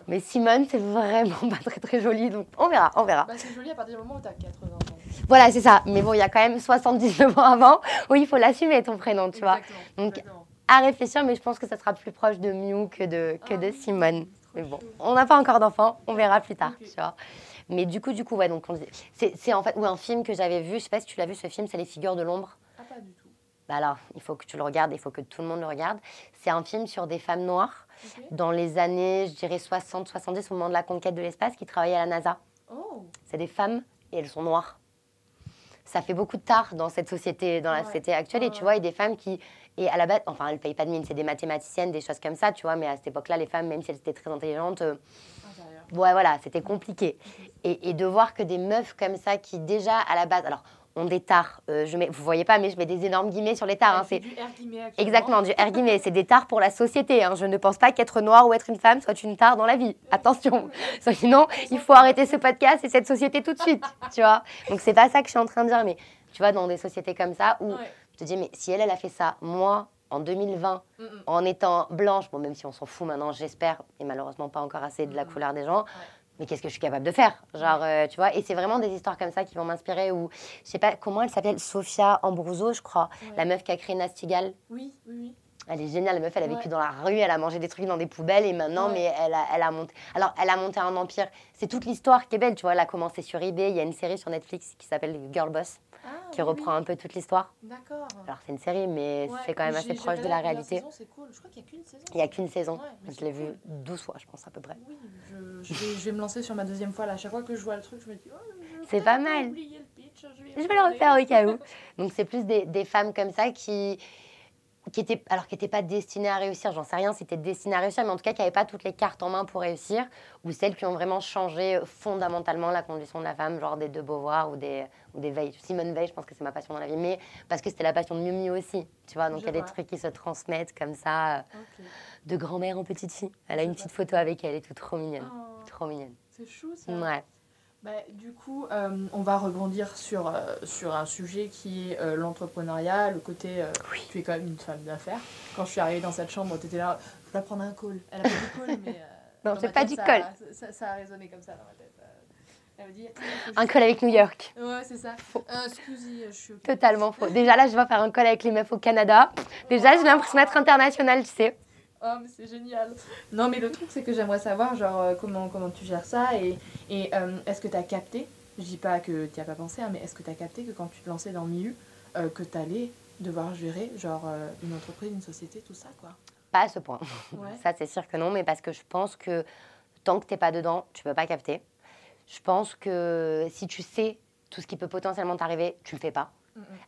Mais Simone, c'est vraiment (laughs) pas très très joli, donc on verra, on verra. Bah, c'est joli à partir du moment où tu as 80 ans. Voilà, c'est ça. Mais bon, il y a quand même 79 ans avant (laughs) où il faut l'assumer, ton prénom, tu vois. Donc, exactement. À réfléchir, mais je pense que ça sera plus proche de Miu que de, que Ah de oui, Simone. Mais bon, on n'a pas encore d'enfant, on verra plus tard, tu vois. Mais du coup, du coup, ouais, donc on c'est en fait ou un film que j'avais vu, je sais pas si tu l'as vu ce film, c'est Les Figures de l'ombre. Ah, pas du tout. Bah alors, il faut que tu le regardes, il faut que tout le monde le regarde. C'est un film sur des femmes noires dans les années, je dirais 60-70, au moment de la conquête de l'espace, qui travaillaient à la NASA. Oh, C'est des femmes et elles sont noires. Ça fait beaucoup de tard dans cette société, dans la société actuelle. et tu vois, il y a des femmes qui, et à la base, enfin, elles payent pas de mine, c'est des mathématiciennes, des choses comme ça, tu vois. Mais à cette époque-là, les femmes, même si elles étaient très intelligentes, euh, ouais, voilà, c'était compliqué. Et, et, de voir que des meufs comme ça, qui déjà à la base, alors ont des tares. Euh, je mets, vous voyez pas, mais je mets des énormes guillemets sur les tares. Hein, c'est du R guillemets. Exactement, du R guillemets. c'est des tares pour la société. Hein. Je ne pense pas qu'être noir ou être une femme soit une tare dans la vie. Attention. (laughs) Sinon, il faut arrêter ce podcast et cette société tout de suite. Tu vois. Donc c'est pas ça que je suis en train de dire, mais tu vois, dans des sociétés comme ça où je te dis, mais si elle, elle a fait ça, moi, en 2020, en étant blanche, bon, même si on s'en fout maintenant, j'espère, et malheureusement pas encore assez de la couleur des gens, mais qu'est-ce que je suis capable de faire? Genre, euh, tu vois, et c'est vraiment des histoires comme ça qui vont m'inspirer. Ou, je sais pas, comment elle s'appelle? Sophia Ambroso, je crois, la meuf qui a créé Nastigal. Oui, oui, oui. Elle est géniale, la meuf, elle a vécu dans la rue, elle a mangé des trucs dans des poubelles et maintenant, mais elle a, elle a monté. Alors, elle a monté un empire. C'est toute l'histoire qui est belle, tu vois. Elle a commencé sur eBay. Il y a une série sur Netflix qui s'appelle Girl Boss. Ah, qui reprend un peu toute l'histoire. D'accord. Alors c'est une série, mais c'est quand même assez proche de la réalité. C'est cool. Je crois qu'il n'y a qu'une saison. Il n'y a qu'une saison. je l'ai vu 12 fois, je pense, à peu près. Oui, je, vais, me lancer sur ma deuxième fois. Là. À chaque fois que je vois le truc, je me dis, oh, c'est pas mal. je, vais le refaire au cas où. Donc c'est plus des, des femmes comme ça qui qui était, alors qui n'était pas destinées à réussir, j'en sais rien c'était destiné à réussir, mais en tout cas qui n'avaient pas toutes les cartes en main pour réussir, ou celles qui ont vraiment changé fondamentalement la condition de la femme, genre des De Beauvoir ou des, ou des Veil. Simone Veil, je pense que c'est ma passion dans la vie, mais parce que c'était la passion de Miu Miu aussi, tu vois, donc il y a des trucs qui se transmettent comme ça, de grand-mère en petite fille. Elle a une petite photo avec elle et tout, trop mignonne. Oh. trop mignonne. C'est chou ça. Ouais. Bah, du coup, euh, on va rebondir sur, euh, sur un sujet qui est euh, l'entrepreneuriat, le côté. oui. Tu es quand même une femme d'affaires. Quand je suis arrivée dans cette chambre, tu étais là, je vais prendre un call. Elle a pas du call, mais. (laughs) non, c'est pas du call. Ça, ça, a résonné comme ça dans ma tête. Elle me dit, (laughs) un call avec New York. Ouais, c'est ça. excusez, je suis. Totalement faux. Déjà là, je vais faire un call avec les meufs au Canada. Déjà, j'ai l'impression d'être internationale, tu sais. Oh, mais c'est génial. Non, mais le truc, c'est que j'aimerais savoir, genre, euh, comment, comment tu gères ça et, et euh, est-ce que tu as capté, je dis pas que tu as pas pensé, hein, mais est-ce que tu as capté que quand tu te lançais dans le milieu, euh, que tu allais devoir gérer, genre, une entreprise, une société, tout ça, quoi? Pas à ce point. (laughs) ça, c'est sûr que non, mais parce que je pense que tant que t'es pas dedans, tu peux pas capter. Je pense que si tu sais tout ce qui peut potentiellement t'arriver, tu le fais pas.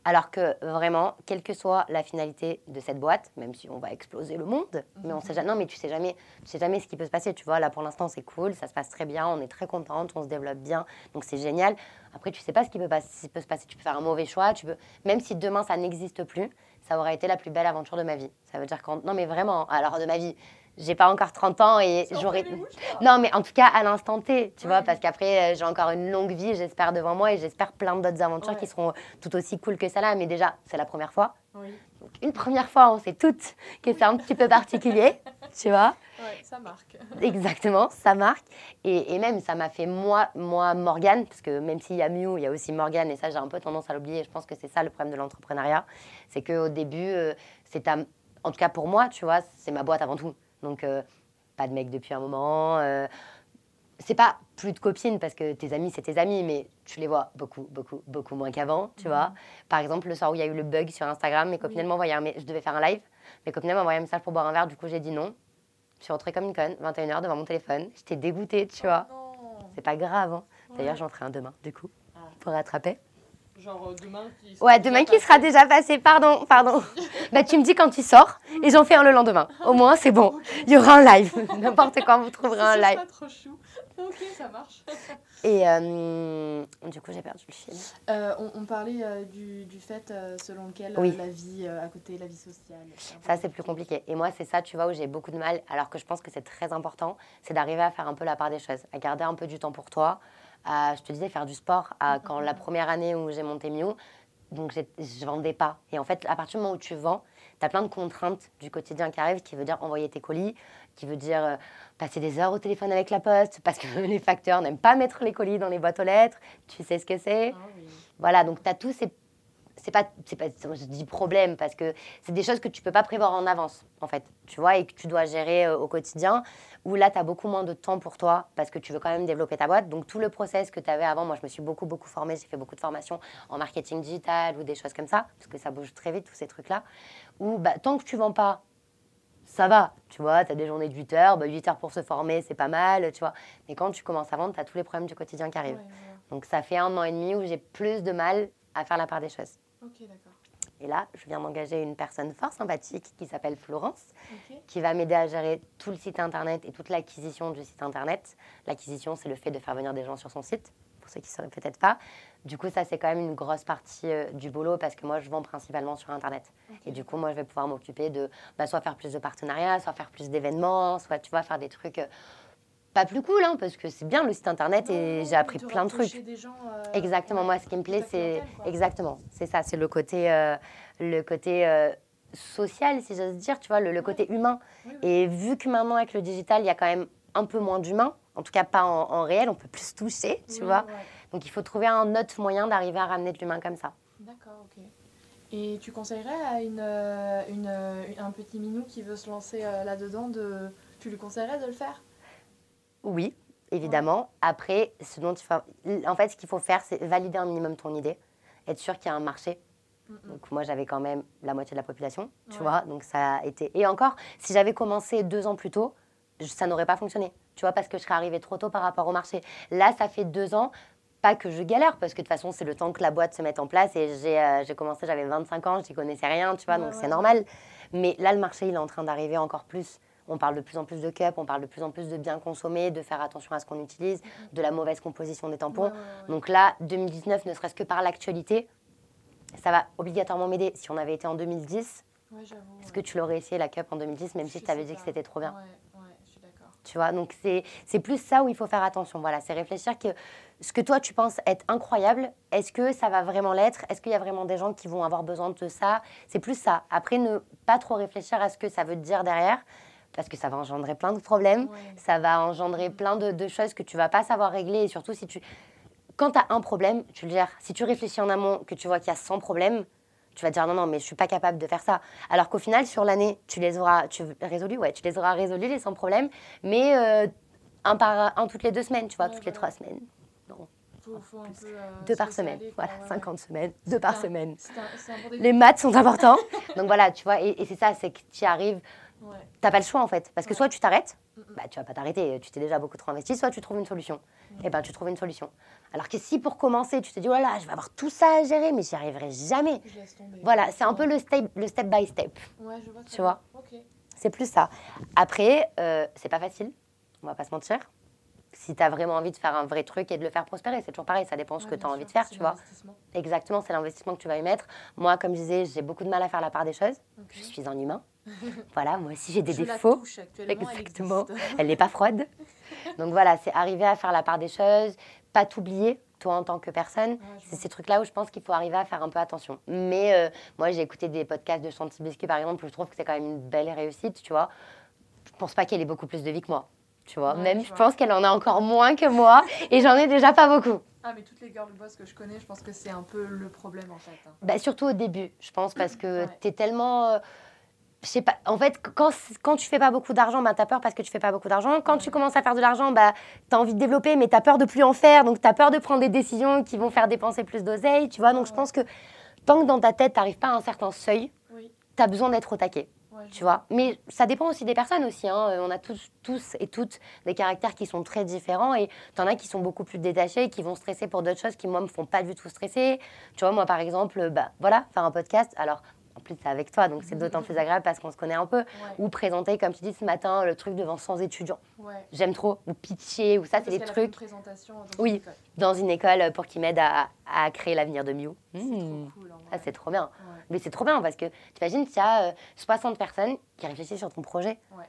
Alors que vraiment, quelle que soit la finalité de cette boîte, même si on va exploser le monde, mais on sait jamais, non, mais tu sais jamais, tu sais jamais ce qui peut se passer. Tu vois, là pour l'instant c'est cool, ça se passe très bien, on est très contente, on se développe bien, donc c'est génial. Après, tu sais pas ce qui peut se passer. Tu peux faire un mauvais choix, tu peux, même si demain ça n'existe plus, ça aurait été la plus belle aventure de ma vie. Ça veut dire quand, non mais vraiment, alors de ma vie, j'ai pas encore 30 ans et j'aurais. (laughs) Non, mais en tout cas, à l'instant T, tu vois, parce qu'après, euh, j'ai encore une longue vie, j'espère, devant moi et j'espère plein d'autres aventures qui seront tout aussi cool que celle-là. Mais déjà, c'est la première fois. Donc, une première fois, on sait toutes que c'est un petit peu particulier, (laughs) tu vois. Ouais, ça marque. (laughs) Exactement, ça marque. Et, et même, ça m'a fait moi, moi, Morgane, parce que même s'il y a Mew, il y a aussi Morgane, et ça, j'ai un peu tendance à l'oublier. Je pense que c'est ça le problème de l'entrepreneuriat. C'est qu'au début, euh, c'est en tout cas pour moi, tu vois, c'est ma boîte avant tout. Donc, euh, pas de mec depuis un moment. Euh, c'est pas plus de copines parce que tes amis, c'est tes amis, mais tu les vois beaucoup, beaucoup, beaucoup moins qu'avant, tu vois. Mhm. Par exemple, le soir où il y a eu le bug sur Instagram, mes copines m'envoyaient un Je devais faire un live, mes copines m'envoyaient un message pour boire un verre, du coup, j'ai dit non. Je suis rentrée comme une conne, 21h devant mon téléphone. J'étais dégoûtée, tu vois. Oh c'est pas grave. Hein. D'ailleurs, j'en ferai un demain, du coup, ah. pour rattraper. Genre euh, demain qui sera Ouais, demain qui sera déjà passé. Pardon, pardon. (laughs) bah, tu me dis quand tu sors et j'en fais un le lendemain. Au moins, c'est bon. Il y aura un live. (laughs) N'importe quand, vous trouverez un live. pas trop chou. Ok, ça marche. (laughs) Et euh, du coup, j'ai perdu le fil. Euh, on, parlait du, du, fait selon lequel la vie à côté, la vie sociale. Ça, c'est plus compliqué. Et moi, c'est ça, tu vois, où j'ai beaucoup de mal, alors que je pense que c'est très important, c'est d'arriver à faire un peu la part des choses, à garder un peu du temps pour toi, à, je te disais, faire du sport. À, quand la première année où j'ai monté Miu, donc je ne vendais pas. Et en fait, à partir du moment où tu vends, tu as plein de contraintes du quotidien qui arrivent, qui veut dire envoyer tes colis, qui veut dire euh, passer des heures au téléphone avec la poste, parce que (laughs) les facteurs n'aiment pas mettre les colis dans les boîtes aux lettres, tu sais ce que c'est. Ah voilà, donc tu as tous ces c'est pas, c'est pas, je dis problème parce que c'est des choses que tu peux pas prévoir en avance, en fait, tu vois, et que tu dois gérer euh, au quotidien, où là, tu as beaucoup moins de temps pour toi parce que tu veux quand même développer ta boîte. Donc, tout le process que tu avais avant, moi, je me suis beaucoup, beaucoup formée, j'ai fait beaucoup de formations en marketing digital ou des choses comme ça, parce que ça bouge très vite, tous ces trucs-là, où bah, tant que tu vends pas, ça va, tu vois, tu as des journées de 8 heures, bah, 8 heures pour se former, c'est pas mal, tu vois. Mais quand tu commences à vendre, tu as tous les problèmes du quotidien qui arrivent. Donc ça fait un an et demi où j'ai plus de mal à faire la part des choses. Ok, d'accord. Et là, je viens d'engager une personne fort sympathique qui s'appelle Florence, qui va m'aider à gérer tout le site internet et toute l'acquisition du site internet. L'acquisition, c'est le fait de faire venir des gens sur son site, pour ceux qui ne sauraient peut-être pas. Du coup, ça, c'est quand même une grosse partie euh, du boulot parce que moi, je vends principalement sur internet. Et du coup, moi, je vais pouvoir m'occuper de bah, soit faire plus de partenariats, soit faire plus d'événements, soit, tu vois, faire des trucs euh, pas plus cool, hein, parce que c'est bien le site internet et j'ai appris de plein de trucs. des gens, euh, Exactement, moi, ce qui me plaît, c'est exactement, c'est ça, c'est le côté, euh, le côté euh, social, si j'ose dire, tu vois, le, le côté humain. Oui, oui. Et vu que maintenant avec le digital, il y a quand même un peu moins d'humain, en tout cas pas en, en réel, on peut plus toucher, tu Oui, vois. ouais. Donc il faut trouver un autre moyen d'arriver à ramener de l'humain comme ça. D'accord, ok. Et tu conseillerais à une, une, un petit minou qui veut se lancer là-dedans, de... tu lui conseillerais de le faire? Oui, évidemment. Après, ce dont il faut, en fait, ce qu'il faut faire, c'est valider un minimum ton idée, être sûr qu'il y a un marché. Donc moi, j'avais quand même la moitié de la population, tu Ouais. vois. Donc ça a été. Et encore, si j'avais commencé deux ans plus tôt, ça n'aurait pas fonctionné, tu vois, parce que je serais arrivée trop tôt par rapport au marché. Là, ça fait deux ans. Pas que je galère, parce que de toute façon, c'est le temps que la boîte se mette en place. Et j'ai euh, commencé, j'avais 25 ans, je n'y connaissais rien, tu vois, Ouais, donc ouais, c'est normal. Mais là, le marché, il est en train d'arriver encore plus. On parle de plus en plus de cup, on parle de plus en plus de bien consommer, de faire attention à ce qu'on utilise, de la mauvaise composition des tampons. Ouais, ouais, ouais. Donc là, 2019, ne serait-ce que par l'actualité, ça va obligatoirement m'aider. Si on avait été en 2010, Ouais, j'avoue. est-ce que tu l'aurais essayé la cup en 2010, même si Je t'avais dit que c'était trop bien? Je suis d'accord. tu vois donc c'est c'est plus ça où il faut faire attention voilà c'est réfléchir que ce que toi tu penses être incroyable est-ce que ça va vraiment l'être? Est-ce qu'il y a vraiment des gens qui vont avoir besoin de ça? C'est plus ça après ne pas trop réfléchir à ce que ça veut te dire derrière parce que ça va engendrer plein de problèmes Ouais. ça va engendrer plein de, de choses que tu vas pas savoir régler. Et surtout si tu quand tu as un problème tu le gères si tu réfléchis en amont que tu vois qu'il y a 100 problèmes tu vas te dire non non mais je suis pas capable de faire ça. Alors qu'au final sur l'année tu les auras tu résolus ouais tu les auras résolus les sans problème mais euh, un par un toutes les deux semaines tu vois Ouais, toutes les trois semaines. Non Faut, faut un peu, euh, deux par semaine voilà ouais, 50 semaines deux par un- semaine. un, un bon les maths sont importants. (laughs) Donc voilà tu vois et, et c'est ça c'est que tu arrives Ouais. T'as pas le choix en fait. Parce que Ouais. soit tu t'arrêtes, Mm, mm. bah, tu vas pas t'arrêter, tu t'es déjà beaucoup trop investi, soit tu trouves une solution. Et ben tu trouves une solution. Alors que si pour commencer, tu te dis, oh là là, je vais avoir tout ça à gérer, mais j'y arriverai jamais. Je laisse tomber. Voilà, c'est un peu le step, le step by step. Ouais, je vois. tu vois? C'est plus ça. Après, euh, c'est pas facile, on va pas se mentir. Si tu as vraiment envie de faire un vrai truc et de le faire prospérer, c'est toujours pareil, ça dépend ce Ouais, que tu as envie de faire, tu vois. Exactement, c'est l'investissement que tu vas y mettre. Moi, comme je disais, j'ai beaucoup de mal à faire la part des choses. Je suis un humain. (laughs) voilà, moi aussi j'ai des Je la défauts. touche actuellement, elle Exactement. Elle n'est pas froide. Donc voilà, c'est arriver à faire la part des choses, pas t'oublier, toi en tant que personne. Ouais, C'est ces trucs-là où je pense qu'il faut arriver à faire un peu attention. Mais euh, moi, j'ai écouté des podcasts de Chanty Biscuit, par exemple, où je trouve que c'est quand même une belle réussite, tu vois. Je pense pas qu'elle ait beaucoup plus de vie que moi, tu vois. Ouais, même, je vois. pense qu'elle en a encore moins que moi, et j'en ai déjà pas beaucoup. Ah, mais toutes les girl boss que je connais, je pense que c'est un peu le problème en fait. hein. Bah, surtout au début, je pense, parce que Ouais. tu es tellement. euh, je sais pas, en fait, quand, quand tu fais pas beaucoup d'argent, bah, tu as peur parce que tu fais pas beaucoup d'argent. Quand tu commences à faire de l'argent, bah, tu as envie de développer, mais tu as peur de plus en faire. Donc, tu as peur de prendre des décisions qui vont faire dépenser plus d'oseille, tu vois. Donc, je pense que tant que dans ta tête, tu n'arrives pas à un certain seuil, Oui. tu as besoin d'être au taquet, Tu vois. Mais ça dépend aussi des personnes aussi. hein. Euh, On a tous, tous et toutes des caractères qui sont très différents et tu en as qui sont beaucoup plus détachés, qui vont stresser pour d'autres choses qui, moi, me font pas du tout stresser. Tu vois, moi, par exemple, bah, voilà, faire un podcast. Alors, c'est avec toi, donc c'est d'autant plus agréable parce qu'on se connaît un peu. Ouais. Ou présenter, comme tu dis ce matin, le truc devant 100 étudiants. Ouais. J'aime trop. Ou pitcher, ou ça, c'est des a trucs présentation dans Oui. une école. dans une école pour qu'ils m'aident à, à créer l'avenir de Mew. C'est Mmh. trop cool. Ça, c'est trop bien. Ouais. Mais c'est trop bien parce que tu imagines, tu as euh, 60 personnes qui réfléchissent sur ton projet. Ouais.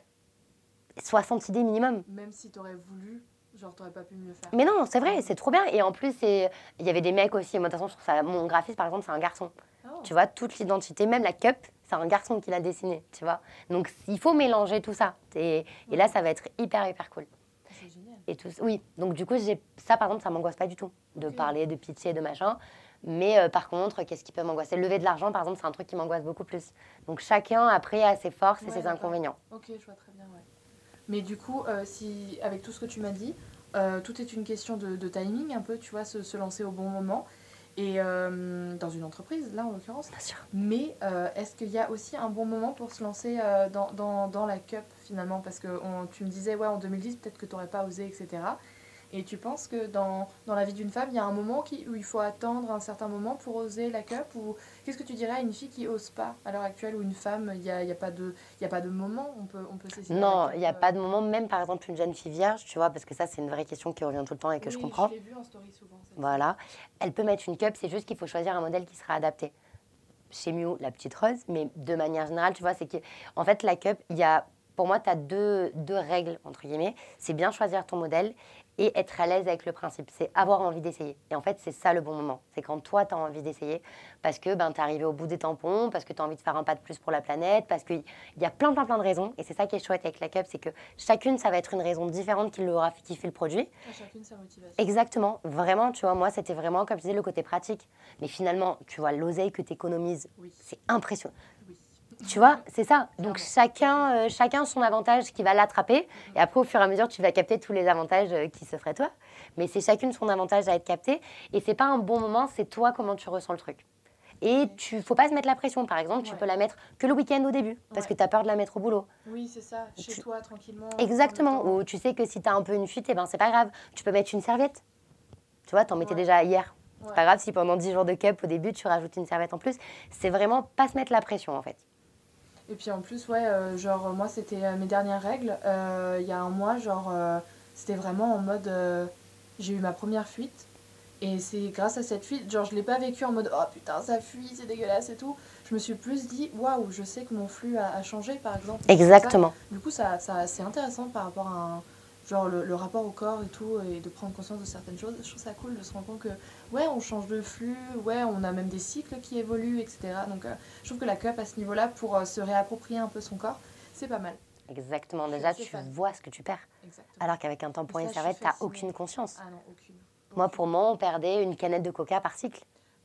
60 idées minimum. Même si t'aurais voulu, genre t'aurais pas pu mieux faire. Mais non, c'est vrai, c'est trop bien. Et en plus, il y avait des mecs aussi. Moi, de toute façon, je trouve ça. Mon graphiste, par exemple, c'est un garçon. Oh. Tu vois, toute l'identité, même la cup, c'est un garçon qui l'a dessiné, tu vois. Donc, il faut mélanger tout ça. Et, et là, ça va être hyper, hyper cool. C'est génial. Et tout, oui, donc du coup, ça, par exemple, ça m'angoisse pas du tout de parler, de pitcher, de machin. Mais euh, par contre, qu'est-ce qui peut m'angoisser? Lever de l'argent, par exemple, c'est un truc qui m'angoisse beaucoup plus. Donc, chacun, après, a ses forces et ses inconvénients. Ok, je vois très bien, ouais. Mais du coup, euh, si, avec tout ce que tu m'as dit, euh, tout est une question de, de timing un peu, tu vois, se, se lancer au bon moment. Et euh, dans une entreprise, là en l'occurrence. Bien sûr. Mais euh, est-ce qu'il y a aussi un bon moment pour se lancer euh, dans, dans, dans la cup finalement? Parce que on- tu me disais, ouais, en 2010, peut-être que tu n'aurais pas osé, etc. Et tu penses que dans, dans la vie d'une femme, il y a un moment qui, où il faut attendre un certain moment pour oser la cup ou qu'est-ce que tu dirais à une fille qui ose pas à l'heure actuelle ou une femme Il n'y a, y a, pas de, y a pas de moment on peut, on peut Non, il n'y a pas de moment, même par exemple une jeune fille vierge, tu vois, parce que ça c'est une vraie question qui revient tout le temps et que oui, je comprends. Je l'ai vu en story souvent. Voilà, elle peut mettre une cup, c'est juste qu'il faut choisir un modèle qui sera adapté. Chez Miu, la petite rose, mais de manière générale, tu vois, c'est que en fait la cup, il y a pour moi, tu as deux, deux, règles, entre guillemets. C'est bien choisir ton modèle et être à l'aise avec le principe. C'est avoir envie d'essayer. Et en fait, c'est ça le bon moment. C'est quand toi, tu as envie d'essayer parce que ben, tu es arrivé au bout des tampons, parce que tu as envie de faire un pas de plus pour la planète, parce qu'il y a plein, plein, plein de raisons. Et c'est ça qui est chouette avec la cup, c'est que chacune, ça va être une raison différente qui l'aura fait kiffer le produit. À chacune sa motivation. Exactement. Vraiment, tu vois, moi, c'était vraiment, comme je disais, le côté pratique. Mais finalement, tu vois, l'oseille que tu économises, oui. c'est impressionnant. Oui. Tu vois, c'est ça. Donc chacun, euh, chacun son avantage qui va l'attraper. Et après, au fur et à mesure, tu vas capter tous les avantages euh, qui se feraient toi. Mais c'est chacune son avantage à être capté. Et c'est pas un bon moment, c'est toi comment tu ressens le truc. Et tu ne faut pas se mettre la pression. Par exemple, tu Ouais. peux la mettre que le week-end au début, parce Ouais. que tu as peur de la mettre au boulot. Oui, c'est ça. Chez Tu- toi, tranquillement. Exactement. Ou tu sais que si tu as un peu une fuite, eh ben, c'est pas grave. Tu peux mettre une serviette. Tu vois, tu en mettais Ouais. déjà hier. C'est pas grave si pendant 10 jours de cup, au début, tu rajoutes une serviette en plus. C'est vraiment pas se mettre la pression, en fait. Et puis en plus, ouais, euh, genre moi c'était euh, mes dernières règles. Euh, Il y a un mois, genre c'était vraiment en mode j'ai eu ma première fuite. Et c'est grâce à cette fuite, genre je l'ai pas vécu en mode oh putain ça fuit, c'est dégueulasse et tout. Je me suis plus dit waouh, je sais que mon flux a, a changé par exemple. Exactement. du coup, ça, ça, c'est intéressant par rapport à un, genre le, le rapport au corps et tout, et de prendre conscience de certaines choses. Je trouve ça cool de se rendre compte que, ouais, on change de flux, ouais, on a même des cycles qui évoluent, etc. Donc, euh, je trouve que la cup à ce niveau-là, pour euh, se réapproprier un peu son corps, c'est pas mal. Exactement. Déjà, tu fan. vois ce que tu perds. Exactement. Alors qu'avec un tampon et ça, une serviette, t'as aucune conscience. Ah non, aucune. Moi, pour moi, on perdait une canette de coca par cycle.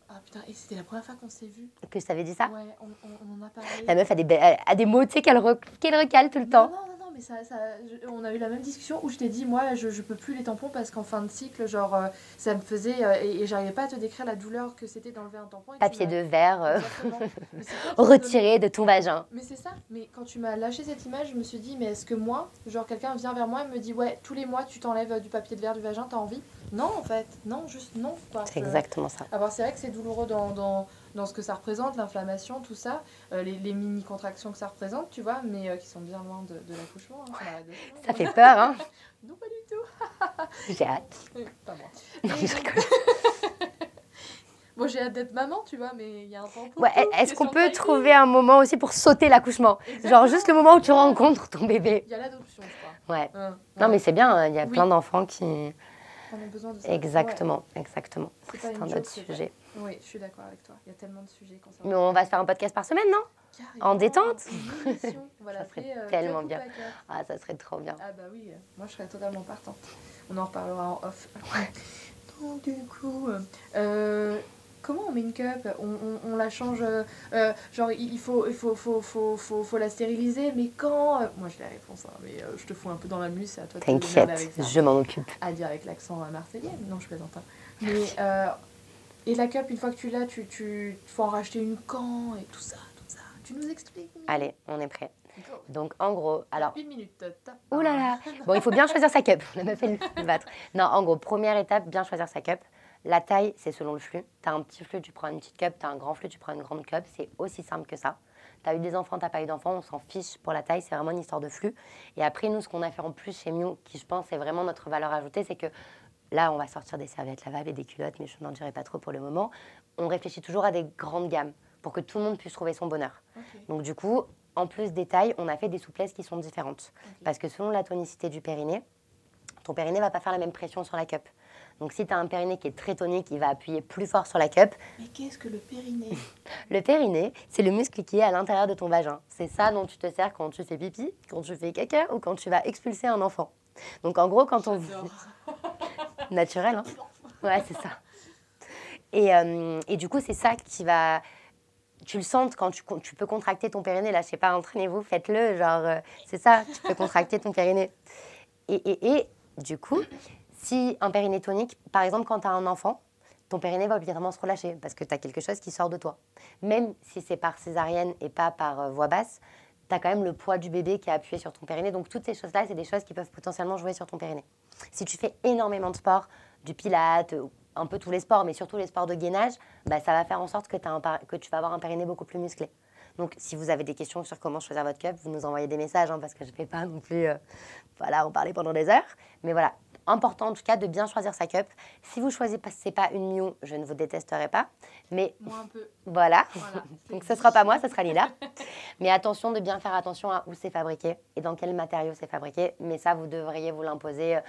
Ah putain, et c'était la première fois qu'on s'est vu. Que je t'avais dit ça Ouais, on, on- on en a parlé. La meuf a des, a des mots, tu sais, qu'elle re- qu'elle recale tout le Non, temps. non, non, non, mais ça, ça, je- on a eu la même discussion où je t'ai dit, moi, je, je peux plus les tampons parce qu'en fin de cycle, genre, euh, ça me faisait. euh, et et j'arrivais pas à te décrire la douleur que c'était d'enlever un tampon. et Papier de verre euh, (laughs) retiré de ton vagin. Mais c'est ça, mais quand tu m'as lâché cette image, je me suis dit, mais est-ce que moi, genre quelqu'un vient vers moi et me dit, ouais, tous les mois tu t'enlèves du papier de verre du vagin, t'as envie? Non, en fait, non, juste non. C'est exactement ça. Alors c'est vrai que c'est douloureux dans, dans, dans ce que ça représente, l'inflammation, tout ça, euh, les, les mini-contractions que ça représente, tu vois, mais euh, qui sont bien loin de, de l'accouchement. hein, ça fait peur, hein (laughs) Non, pas du tout. (laughs) J'ai hâte. Pas moi. Non, je rigole. (laughs) Bon, j'ai hâte d'être maman, tu vois, mais il y a un temps pour Ouais, Est-ce qu'on peut trouver un moment aussi pour sauter l'accouchement? Genre juste le moment où tu rencontres ton bébé. Il y a l'adoption, je crois. Ouais. Hein, Non, ouais. mais c'est bien, hein, il y a Oui. plein d'enfants qui. On a besoin de ça. Exactement, exactement. C'est un autre sujet. Oui, je suis d'accord avec toi. Il y a tellement de sujets concernant. Mais on va se faire un podcast par semaine, non? Carrément, en détente? (laughs) Ça serait euh, tellement bien. Ah, ça serait trop bien. Ah bah oui, euh, moi je serais totalement partante. On en reparlera en off. (laughs) Donc du coup, euh, comment on met une cup? On, on- on la change, genre il faut, il faut, faut, faut, faut, faut la stériliser, mais quand Moi j'ai la réponse, hein, mais je te fous un peu dans la c'est à toi T'inquiète, je m'en occupe. À dire avec l'accent marseillais, non je plaisante. hein. Mais, et la cup, une fois que tu l'as, tu, tu faut en racheter une quand et tout ça, tout ça. Tu nous expliques Allez, on est prêt. Donc en gros, alors Une minute. Ouh là là Bon, il faut bien (laughs) choisir sa cup. La meuf, elle le battre. Non, en gros, première étape, bien choisir sa cup. La taille, c'est selon le flux. Tu as un petit flux, tu prends une petite cup. Tu as un grand flux, tu prends une grande cup. C'est aussi simple que ça. Tu as eu des enfants, tu pas eu d'enfants, on s'en fiche pour la taille. C'est vraiment une histoire de flux. Et après, nous, ce qu'on a fait en plus chez Mew, qui je pense est vraiment notre valeur ajoutée, c'est que là, on va sortir des serviettes lavables et des culottes, mais je n'en dirai pas trop pour le moment. On réfléchit toujours à des grandes gammes pour que tout le monde puisse trouver son bonheur. Donc du coup, en plus des tailles, on a fait des souplesses qui sont différentes. Parce que selon la tonicité du périnée, ton périnée va pas faire la même pression sur la cup. Donc si tu as un périnée qui est très tonique, il va appuyer plus fort sur la cup. Mais qu'est-ce que le périnée? (laughs) Le périnée, c'est le muscle qui est à l'intérieur de ton vagin. C'est ça dont tu te sers quand tu fais pipi, quand tu fais caca ou quand tu vas expulser un enfant. Donc en gros, quand on... Naturel, hein Ouais, c'est ça. Et, euh, et du coup, c'est ça qui va... Tu le sens quand tu, tu peux contracter ton périnée. Là, je sais pas, entraînez-vous, faites-le. Genre, euh, c'est ça, tu peux contracter ton périnée. Et, et, et du coup, si un périnée tonique, par exemple, quand tu as un enfant, ton périnée va obligatoirement se relâcher parce que tu as quelque chose qui sort de toi. Même si c'est par césarienne et pas par euh, voix basse, tu as quand même le poids du bébé qui est appuyé sur ton périnée. Donc, toutes ces choses-là, c'est des choses qui peuvent potentiellement jouer sur ton périnée. Si tu fais énormément de sport, du pilate, un peu tous les sports, mais surtout les sports de gainage, bah, ça va faire en sorte que tu vas avoir un périnée beaucoup plus musclé. Donc, si vous avez des questions sur comment choisir votre cup, vous nous envoyez des messages, hein, parce que je ne vais pas non plus euh, voilà, en parler pendant des heures. Mais voilà, important en tout cas de bien choisir sa cup. Si vous choisissez pas une Miu, je ne vous détesterai pas. Mais moi un peu. Voilà. (laughs) Donc ce ne sera pas moi, ce sera Lila. (laughs) mais attention de bien faire attention à où c'est fabriqué et dans quel matériau c'est fabriqué. Mais ça, vous devriez vous l'imposer. Euh,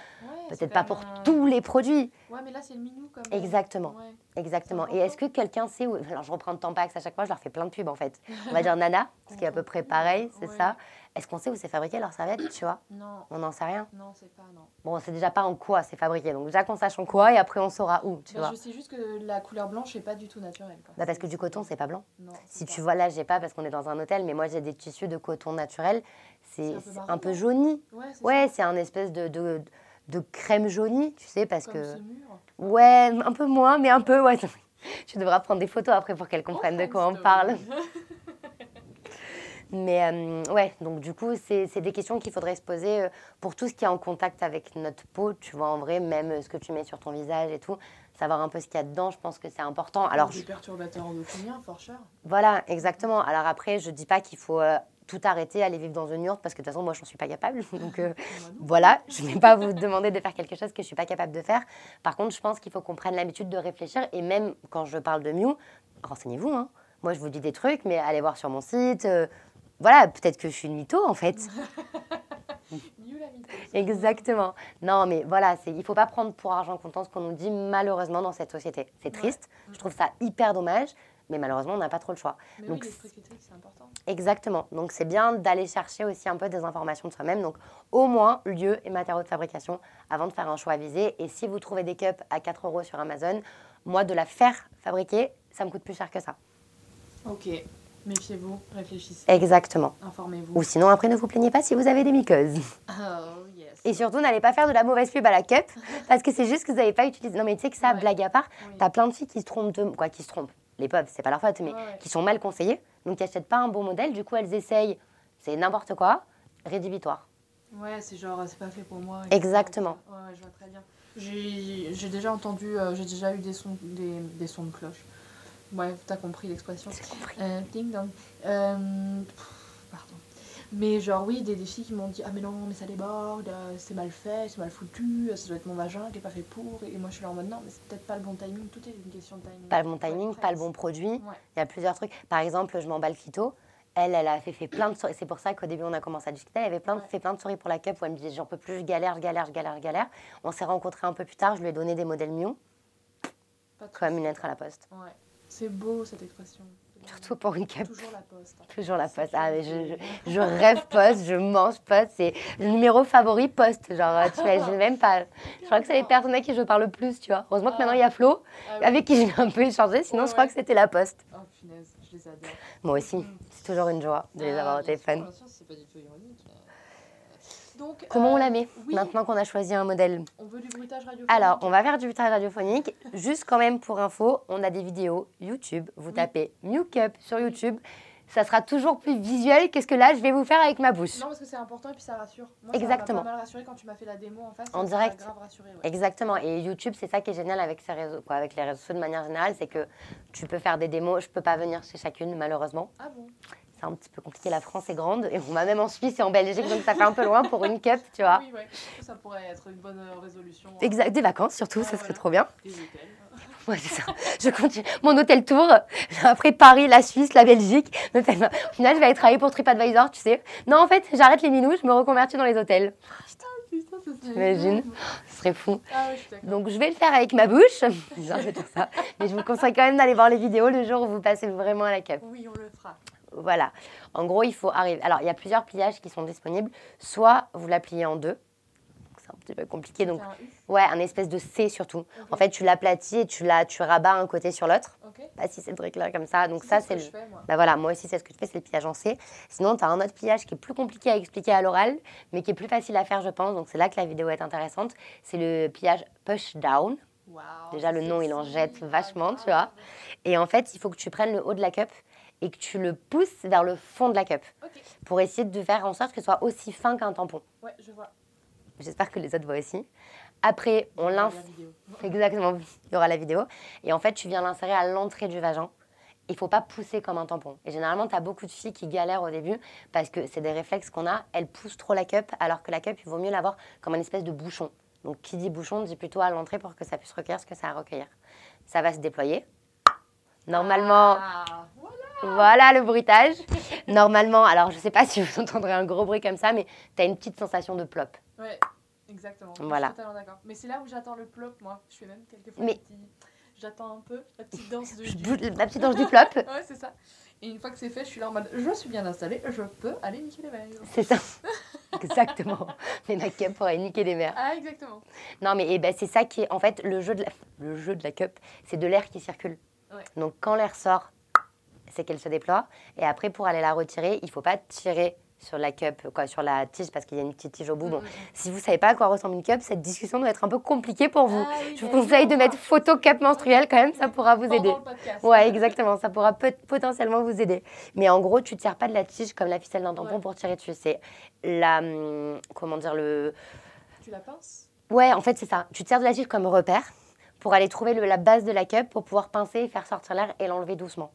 peut-être pas pour tous les produits. Ouais, mais là c'est le minou comme. Exactement. Exactement. Et est-ce que quelqu'un sait où Alors je reprends Tampax à chaque fois, je leur fais plein de pubs en fait. (laughs) On va dire Nana, ce qui est à peu près pareil, c'est ça. Est-ce qu'on sait où c'est fabriqué leur serviette, tu vois? Non. On n'en sait rien Non, c'est pas, non. Bon, c'est déjà pas en quoi c'est fabriqué. Donc déjà qu'on sache en quoi et après on saura où, tu bah, vois. Je sais juste que la couleur blanche n'est pas du tout naturelle. Bah parce que du coton, c'est pas blanc. Non, si tu vois là, j'ai pas parce qu'on est dans un hôtel, mais moi j'ai des tissus de coton naturel. C'est un, peu jauni. Ouais, c'est un espèce de, de, de, crème jaunie, tu sais, parce Comme que. Ce mur. Ouais, un peu moins, mais un peu, ouais. (laughs) tu devras prendre des photos après pour qu'elle comprenne de quoi on parle. (laughs) Mais euh, ouais, donc du coup, c'est des questions qu'il faudrait se poser euh, pour tout ce qui est en contact avec notre peau, tu vois, en vrai, même euh, ce que tu mets sur ton visage et tout, savoir un peu ce qu'il y a dedans, je pense que c'est important. Alors, des perturbateurs endocriniens, for sure. Voilà, exactement. Alors après, je dis pas qu'il faut tout arrêter, aller vivre dans une yourte, parce que de toute façon, moi, je n'en suis pas capable. (laughs) Donc voilà, je ne vais pas vous demander de faire quelque chose que je ne suis pas capable de faire. Par contre, je pense qu'il faut qu'on prenne l'habitude de réfléchir. Et même quand je parle de Mew, renseignez-vous. Hein. Moi, je vous dis des trucs, mais allez voir sur mon site voilà, peut-être que je suis une mytho en fait. (laughs) Exactement. Non, mais voilà, il ne faut pas prendre pour argent comptant ce qu'on nous dit malheureusement dans cette société. C'est triste, je trouve ça hyper dommage, mais malheureusement, on n'a pas trop le choix. Mais Donc, oui, c'est important. Exactement. Donc, c'est bien d'aller chercher aussi un peu des informations de soi-même. Donc, au moins, lieu et matériaux de fabrication avant de faire un choix avisé. Et si vous trouvez des cups à 4 euros sur Amazon, moi, de la faire fabriquer, ça me coûte plus cher que ça. Ok. Méfiez-vous, réfléchissez. Exactement. Informez-vous. Ou sinon, après, ne vous plaignez pas si vous avez des mycoses. (laughs) Oh, yes. Et surtout, n'allez pas faire de la mauvaise pub à la cup, (laughs) parce que c'est juste que vous n'avez pas utilisé. Non, mais tu sais que ça, blague à part, tu as plein de filles qui se trompent, de... quoi, qui se trompent. Les pubs, c'est pas leur faute, mais qui sont mal conseillées. Donc, qui n'achètent pas un bon modèle. Du coup, elles essayent, c'est n'importe quoi, rédhibitoire. Ouais, c'est genre, c'est pas fait pour moi. Exactement. Ouais, je vois très bien. J'ai déjà entendu, euh, j'ai déjà eu des sons, des, des sons de cloche. Ouais, t'as compris l'expression. Compris. Euh, ding dong. Euh, pardon. Mais genre, oui, des, des filles qui m'ont dit Ah, mais non, mais ça déborde, euh, c'est mal fait, c'est mal foutu, ça doit être mon vagin qui n'est pas fait pour. Et moi, je suis là en mode Non, mais c'est peut-être pas le bon timing, tout est une question de timing. Pas le bon timing, pas le bon produit. Il y a plusieurs trucs. Par exemple, je m'emballe phyto. Elle, elle a fait, fait plein de souris. C'est pour ça qu'au début, on a commencé à discuter. Elle avait plein, fait plein de souris pour la cup où elle me disait J'en peux plus, je galère, je galère, je galère, je galère. On s'est rencontrés un peu plus tard. Je lui ai donné des modèles mieux. Comme une lettre à la poste. Ouais. C'est beau cette expression. Surtout pour une cap. Toujours la poste. Toujours la poste. Ah, mais je, je, je, rêve poste, je mange poste. C'est le numéro favori poste. Genre, tu imagines même pas. Je crois que c'est les personnes avec qui je parle le plus, tu vois. Heureusement que maintenant il y a Flo, ah avec qui je vais un peu échanger. Sinon, je crois que c'était la poste. Oh, punaise, je les adore. Moi aussi. C'est toujours une joie de les ah, avoir au téléphone. C'est pas du tout ironique. Comment on la met euh, maintenant qu'on a choisi un modèle On veut du bruitage radiophonique. Alors, on va faire du bruitage radiophonique. Juste quand même pour info, on a des vidéos YouTube. Vous tapez New Cup sur YouTube. Ça sera toujours plus visuel que ce que là, je vais vous faire avec ma bouche. Non, parce que c'est important et puis ça rassure. Moi, Exactement. Ça m'a pas mal rassuré quand tu m'as fait la démo en face. En direct. Grave rassuré, Exactement. Et YouTube, c'est ça qui est génial avec, ces réseaux, quoi, avec les réseaux sociaux de manière générale, c'est que tu peux faire des démos. Je peux pas venir chez chacune, malheureusement. Ah bon? C'est un petit peu compliqué. La France est grande et on va même en Suisse et en Belgique, donc ça fait un peu loin pour une cup, tu vois. Oui, ouais. Ça pourrait être une bonne euh, résolution. Hein. Exact, des vacances surtout, ça serait trop bien. Des hôtels. (laughs) Ouais, c'est ça. Je continue. Mon hôtel tour, après Paris, la Suisse, la Belgique. Au final, je vais aller travailler pour TripAdvisor, tu sais. Non, en fait, j'arrête les minous, je me reconvertis dans les hôtels. Putain, putain, ça T'imagines? Ce serait fou. Ah, ouais, je Donc, je vais le faire avec ma bouche. (laughs) Bizarre de dire ça. Mais je vous conseille quand même d'aller voir les vidéos le jour où vous passez vraiment à la cup. Oui, on le fera. Voilà. En gros, il faut arriver. Alors, il y a plusieurs pliages qui sont disponibles. Soit vous la pliez en deux. C'est un petit peu compliqué. Donc, ouais, un espèce de C surtout. En fait, tu l'aplatis et tu, la, tu rabats un côté sur l'autre. Pas si c'est là comme ça. Donc, ça, c'est le. moi. Bah voilà, moi aussi, c'est ce que je fais, c'est le pliage en C. Sinon, tu as un autre pliage qui est plus compliqué à expliquer à l'oral, mais qui est plus facile à faire, je pense. Donc, c'est là que la vidéo est intéressante. C'est le pliage push down. Déjà, le nom, il en jette vachement, tu vois. Et en fait, il faut que tu prennes le haut de la cup et que tu le pousses vers le fond de la cup. Pour essayer de faire en sorte que ce soit aussi fin qu'un tampon. Ouais, je vois. J'espère que les autres voient aussi. Après, on l'insère. (laughs) Exactement, il y aura la vidéo. Et en fait, tu viens l'insérer à l'entrée du vagin. Il faut pas pousser comme un tampon. Et généralement, tu as beaucoup de filles qui galèrent au début parce que c'est des réflexes qu'on a. Elles poussent trop la cup, alors que la cup, il vaut mieux l'avoir comme une espèce de bouchon. Donc, qui dit bouchon dit plutôt à l'entrée pour que ça puisse recueillir ce que ça a à recueillir. Ça va se déployer. Normalement, Ah, voilà. Voilà le bruitage. Normalement, alors je sais pas si vous (laughs) entendrez un gros bruit comme ça, mais tu as une petite sensation de plop. Ouais, exactement. Voilà. Je suis totalement d'accord. Mais c'est là où j'attends le plop, moi. Je fais même quelquefois Mais- des petits- J'attends un peu la petite danse du- La petite ange du (laughs) plop, Ouais, c'est ça. Et une fois que c'est fait, je suis là en mode je suis bien installée, je peux aller niquer les verres. c'est ça. (laughs) Exactement. Mais ma cup pourrait niquer des mères. Ah, exactement. Non, mais eh ben, c'est ça qui est. En fait, le jeu de la, le jeu de la cup, c'est de l'air qui circule. Ouais. Donc, quand l'air sort, c'est qu'elle se déploie. Et après, pour aller la retirer, il faut pas tirer sur la cup, quoi, sur la tige, parce qu'il y a une petite tige au bout. Bon, Mm, mm, si vous savez pas à quoi ressemble une cup, cette discussion doit être un peu compliquée pour vous. Ah oui, Je vous conseille de mettre photo cup menstruelle quand même, ça pourra vous aider. le. Ouais, exactement. Ça pourra peut- potentiellement vous aider. Mais en gros, tu ne tires pas de la tige comme la ficelle d'un tampon Ouais. pour tirer dessus. C'est la. hum, Comment dire le. Tu la pinces? Ouais, en fait, c'est ça. Tu tires de la tige comme repère pour aller trouver le- la base de la cup pour pouvoir pincer et faire sortir l'air et l'enlever doucement.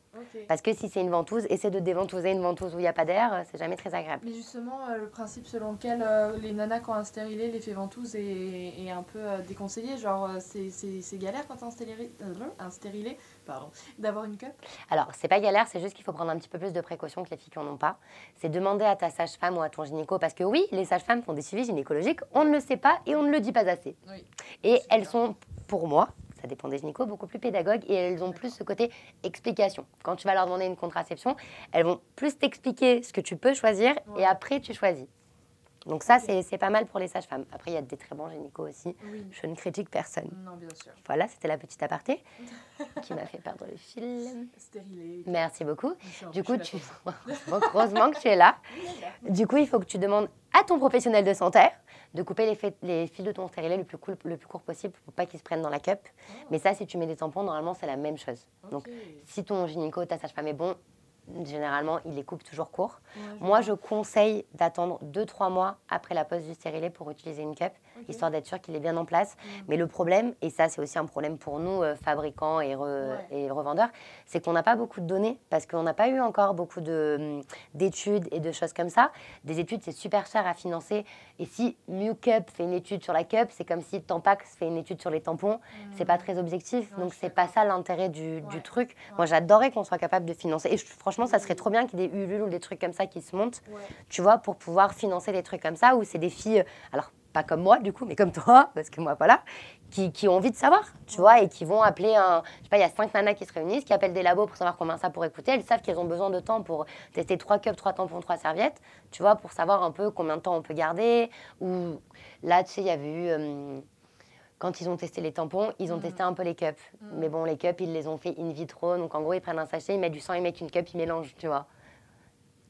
Parce que si c'est une ventouse, essaie de déventouser une ventouse où il n'y a pas d'air, c'est jamais très agréable. Mais justement, euh, le principe selon lequel euh, les nanas, quand un stérilé, l'effet ventouse est, est un peu euh, déconseillé, genre c'est- galère quand un stérilé, un stérilé pardon, (laughs) d'avoir une cup. Alors, c'est pas galère, c'est juste qu'il faut prendre un petit peu plus de précautions que les filles qui n'en ont pas. C'est demander à ta sage-femme ou à ton gynéco, parce que oui, les sages-femmes font des suivis gynécologiques, on ne le sait pas et on ne le dit pas assez. Oui. Et elles sont, pour moi, ça dépend des gynécos, beaucoup plus pédagogues et elles ont plus ce côté explication. Quand tu vas leur demander une contraception, elles vont plus t'expliquer ce que tu peux choisir Ouais. et après tu choisis. Donc ça, c'est pas mal pour les sages-femmes. Après, il y a des très bons gynécos aussi. Oui. Je ne critique personne. Non, bien sûr. Voilà, c'était la petite aparté (laughs) qui m'a fait perdre le fil. Stérilé. Merci beaucoup. Du coup, tu... (laughs) heureusement que tu es là. Du coup, il faut que tu demandes à ton professionnel de santé de couper les, fait- les fils de ton stérilet le plus, cool- le plus court possible pour pas qu'ils se prennent dans la cup. Mais ça, si tu mets des tampons, normalement, c'est la même chose. Donc, si ton gynéco, ta sage-femme est bon, généralement, il les coupe toujours court. Ouais, Moi, vois. je conseille d'attendre 2-3 mois après la pose du stérilet pour utiliser une cup, Histoire d'être sûr qu'il est bien en place. Mm. Mais le problème, et ça c'est aussi un problème pour nous, euh, fabricants et, re- Ouais. et revendeurs, c'est qu'on n'a pas beaucoup de données parce qu'on n'a pas eu encore beaucoup hum, d'études et de choses comme ça. Des études, c'est super cher à financer. Et si Mew Cup fait une étude sur la cup, c'est comme si Tampax fait une étude sur les tampons. C'est pas très objectif. Ouais, donc c'est pas ça l'intérêt du, du Ouais. truc. Moi, Ouais. j'adorerais qu'on soit capable de financer. Et je- franchement, ça serait trop bien qu'il y ait des Ulule ou des trucs comme ça qui se montent tu vois, pour pouvoir financer des trucs comme ça, où c'est des filles, alors pas comme moi du coup, mais comme toi, parce que moi, voilà, qui, qui ont envie de savoir, tu vois, et qui vont appeler un, je sais pas, il y a cinq nanas qui se réunissent, qui appellent des labos pour savoir combien ça pourrait coûter, elles savent qu'elles ont besoin de temps pour tester trois cups, trois tampons, trois serviettes, tu vois, pour savoir un peu combien de temps on peut garder, ou là, tu sais, il y avait eu... euh, quand ils ont testé les tampons, ils ont Mhm. testé un peu les cups. Mhm. Mais bon, les cups, ils les ont fait in vitro. Donc en gros, ils prennent un sachet, ils mettent du sang, ils mettent une cup, ils mélangent, tu vois.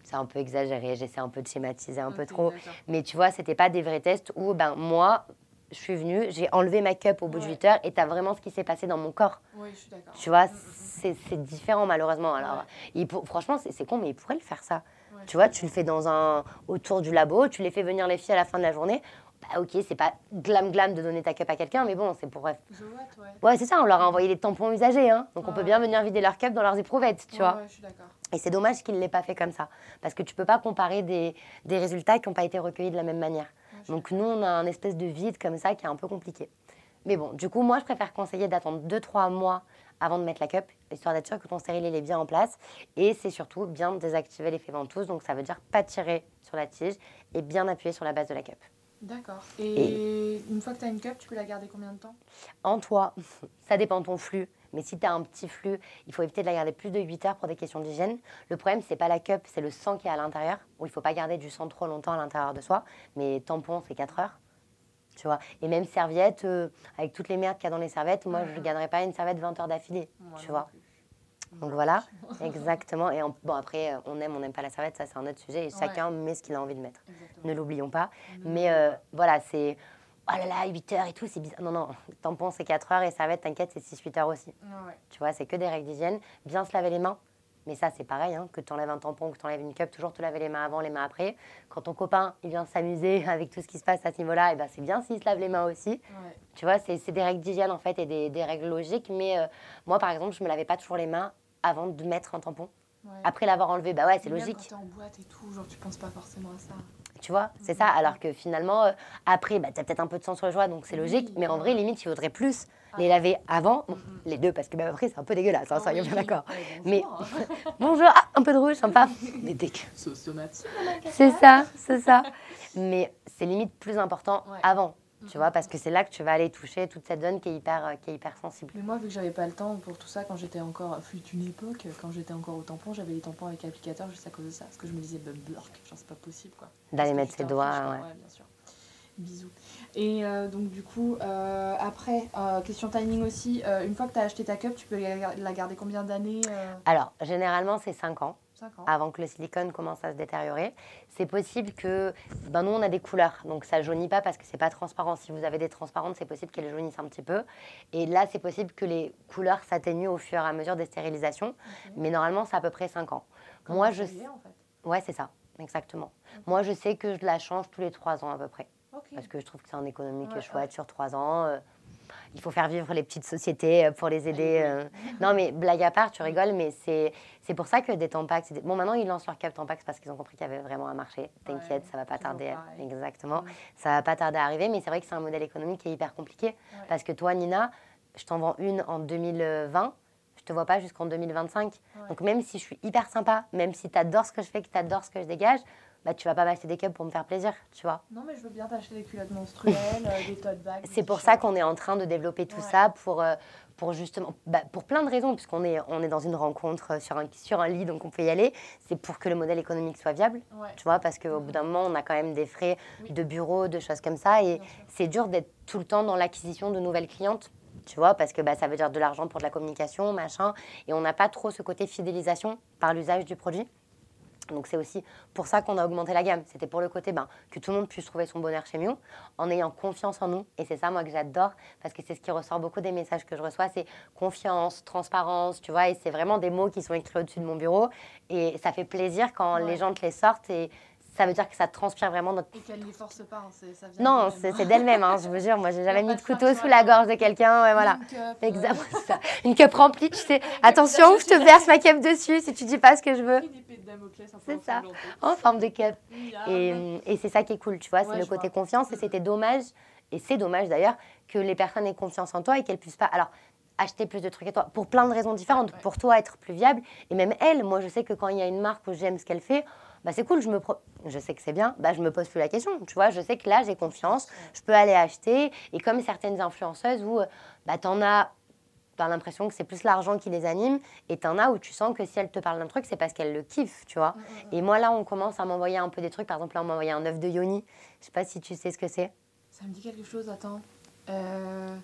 C'est un peu exagéré, j'essaie un peu de schématiser un peu trop. Mais tu vois, c'était pas des vrais tests où, ben, moi, je suis venue, j'ai enlevé ma cup au bout de Ouais. 8 heures et t'as vraiment ce qui s'est passé dans mon corps. Oui, je suis d'accord. Tu vois, Mm, mm, c'est c'est différent malheureusement. Alors, Ouais. il pour- franchement, c'est c'est con, mais ils pourraient le faire ça. mm. Ouais, Tu vois, tu le fais dans un autour du labo, tu les fais venir les filles à la fin de la journée. Bah ok, c'est pas glam glam de donner ta cup à quelqu'un, mais bon, c'est pour bref. Ouais. Ouais, c'est ça, on leur a envoyé des tampons usagés, hein. Donc on peut bien venir vider leur cup dans leurs éprouvettes, tu Ouais, vois. je suis d'accord. Et c'est dommage qu'ils ne l'aient pas fait comme ça. Parce que tu peux pas comparer des, des résultats qui n'ont pas été recueillis de la même manière. Donc nous, on a un espèce de vide comme ça qui est un peu compliqué. Mais bon, du coup, moi, je préfère conseiller d'attendre 2-3 mois avant de mettre la cup, histoire d'être sûr que ton stérilet est bien en place. Et c'est surtout bien désactiver l'effet ventouse, donc ça veut dire pas tirer sur la tige et bien appuyer sur la base de la cup. D'accord. Et, une fois que tu as une cup, tu peux la garder combien de temps? En toi, (laughs) ça dépend de ton flux. Mais si tu as un petit flux, il faut éviter de la garder plus de 8 heures pour des questions d'hygiène. Le problème, c'est pas la cup, c'est le sang qui est à l'intérieur, où il faut pas garder du sang trop longtemps à l'intérieur de soi. Mais tampon, c'est 4 heures. Tu vois Et même serviette, euh, avec toutes les merdes qu'il y a dans les serviettes, moi, je ne garderais pas une serviette 20 heures d'affilée. Tu vois plus. Donc voilà, exactement. Et bon, après, on aime, on n'aime pas la serviette, ça c'est un autre sujet. Et Ouais. chacun met ce qu'il a envie de mettre. Exactement. Ne l'oublions pas. Ne Mais euh, voilà, c'est. Oh là là, 8 heures et tout, c'est bizarre. Non, non, tampon c'est 4 heures et serviette, t'inquiète, c'est 6-8 heures aussi. Ouais. Tu vois, c'est que des règles d'hygiène. Bien se laver les mains. Mais ça, c'est pareil, hein, que tu enlèves un tampon, que tu enlèves une cup, toujours te laver les mains avant, les mains après. Quand ton copain, il vient s'amuser (laughs) avec tout ce qui se passe à ce niveau-là, et ben, c'est bien s'il se lave les mains aussi. Ouais. Tu vois, c'est c'est des règles d'hygiène en fait et des, des règles logiques. Mais euh, moi, par exemple, je me lavais pas toujours les mains avant de mettre un tampon. Ouais. Après l'avoir enlevé, bah ouais, c'est logique. Quand t'es en boîte et tout, genre tu penses pas forcément à ça. Tu vois, c'est ça. Alors que finalement, euh, après, bah, tu as peut-être un peu de sang sur le joie, donc c'est Oui, logique. Mais en vrai, limite, il vaudrait plus Ah. les laver avant, bon, Mhm. les deux, parce que même après, c'est un peu dégueulasse, hein, soyons oui. bien d'accord. Ouais, Mais-. (laughs) Bonjour, ah, un peu de rouge, sympa. (laughs) Des dégueux. Sauce tomate. C'est ça, c'est ça. Mais c'est limite plus important Ouais. avant, tu vois, parce que c'est là que tu vas aller toucher toute cette zone qui est hyper, euh, qui est hyper sensible. Mais moi, vu que j'avais pas le temps pour tout ça, quand j'étais encore. fut une époque, quand j'étais encore au tampon, j'avais les tampons avec applicateur juste à cause de ça. Parce que je me disais, bah, blurk, genre c'est pas possible quoi. D'aller mettre ses doigts, fiche, quoi. ouais. bien sûr. Bisous. Et euh, donc, du coup, euh, après, euh, question timing aussi, une fois que tu as acheté ta cup, tu peux la garder combien d'années Alors, généralement, c'est 5 ans. 5 ans. avant que le silicone commence à se détériorer. C'est possible que, ben nous on a des couleurs, donc ça jaunit pas parce que c'est pas transparent. Si vous avez des transparentes, c'est possible qu'elles jaunissent un petit peu. Et là, c'est possible que les couleurs s'atténuent au fur et à mesure des stérilisations. Mais normalement, c'est à peu près 5 ans. Comment Moi, je savez, en fait Ouais, c'est ça, exactement. Moi, je sais que je la change tous les 3 ans à peu près. Parce que je trouve que c'est un est Ouais, chouette sur 3 ans. euh, il faut faire vivre les petites sociétés euh, pour les aider. Allez, euh. Non, mais blague à part, tu rigoles, mais c'est c'est pour ça que des Tampax. des- Bon, maintenant, ils lancent leur cap Tampax parce qu'ils ont compris qu'il y avait vraiment un marché. T'inquiète, Ouais, ça va pas tarder. Exactement. Mm. Ça va pas tarder à arriver, mais c'est vrai que c'est un modèle économique qui est hyper compliqué. Ouais. Parce que toi, Nina, je t'en vends une en 2020. Je te vois pas jusqu'en 2025. Ouais. Donc, même si je suis hyper sympa, même si tu adores ce que je fais, que tu adores ce que je dégage, bah, tu vas pas m'acheter des cups pour me faire plaisir, tu vois. Non, mais je veux bien t'acheter des culottes menstruelles, euh, des tote bags. C'est pour ça qu'on est en train de développer tout Ouais. ça pour, euh, pour justement, bah, pour plein de raisons, puisqu'on est, on est dans une rencontre euh, sur un, sur un lit, donc on peut y aller. C'est pour que le modèle économique soit viable, Ouais. tu vois, parce qu'au bout d'un moment, on a quand même des frais Oui. de bureau, de choses comme ça, et c'est dur d'être tout le temps dans l'acquisition de nouvelles clientes. Tu vois, parce que bah, ça veut dire de l'argent pour de la communication, machin, et on n'a pas trop ce côté fidélisation par l'usage du produit. Donc c'est aussi pour ça qu'on a augmenté la gamme. C'était pour le côté ben, que tout le monde puisse trouver son bonheur chez Miu en ayant confiance en nous. Et c'est ça moi que j'adore parce que c'est ce qui ressort beaucoup des messages que je reçois, c'est confiance, transparence, tu vois. Et c'est vraiment des mots qui sont écrits au-dessus de mon bureau. Et ça fait plaisir quand Ouais. les gens te les sortent et ça veut dire que ça transpire vraiment notre... Et qu'elle ne les force pas, hein, c'est- ça vient Non, c'est hein. c'est d'elle-même, hein, je vous jure. Moi, j'ai jamais mis de couteau sous la gorge de quelqu'un. Ouais, voilà. Une cup, euh, ça. Une cup remplie, tu sais. Attention, je te verse ma cup dessus si tu dis pas ce que je veux. C'est ça. En forme de cup. Et, et c'est ça qui est cool, tu vois, c'est Ouais, le côté vois. confiance. Et c'était dommage, et c'est dommage d'ailleurs, que les personnes aient confiance en toi et qu'elles puissent pas. Alors, acheter plus de trucs à toi, pour plein de raisons différentes. Ouais. Pour toi, être plus viable. Et même elle, moi, je sais que quand il y a une marque où j'aime ce qu'elle fait, bah c'est cool, je, me pro- je sais que c'est bien, bah je me pose plus la question. Tu vois, je sais que là, j'ai confiance, je peux aller acheter. Et comme certaines influenceuses où bah, t'en as. T'as l'impression que c'est plus l'argent qui les anime, et t'en as où tu sens que si elle te parle d'un truc, c'est parce qu'elle le kiffe, tu vois. Mm, mm, mm. Et moi, là, on commence à m'envoyer un peu des trucs. Par exemple, là, on m'a envoyé un œuf de yoni. Je sais pas si tu sais ce que c'est. Ça me dit quelque chose, attends. Euh...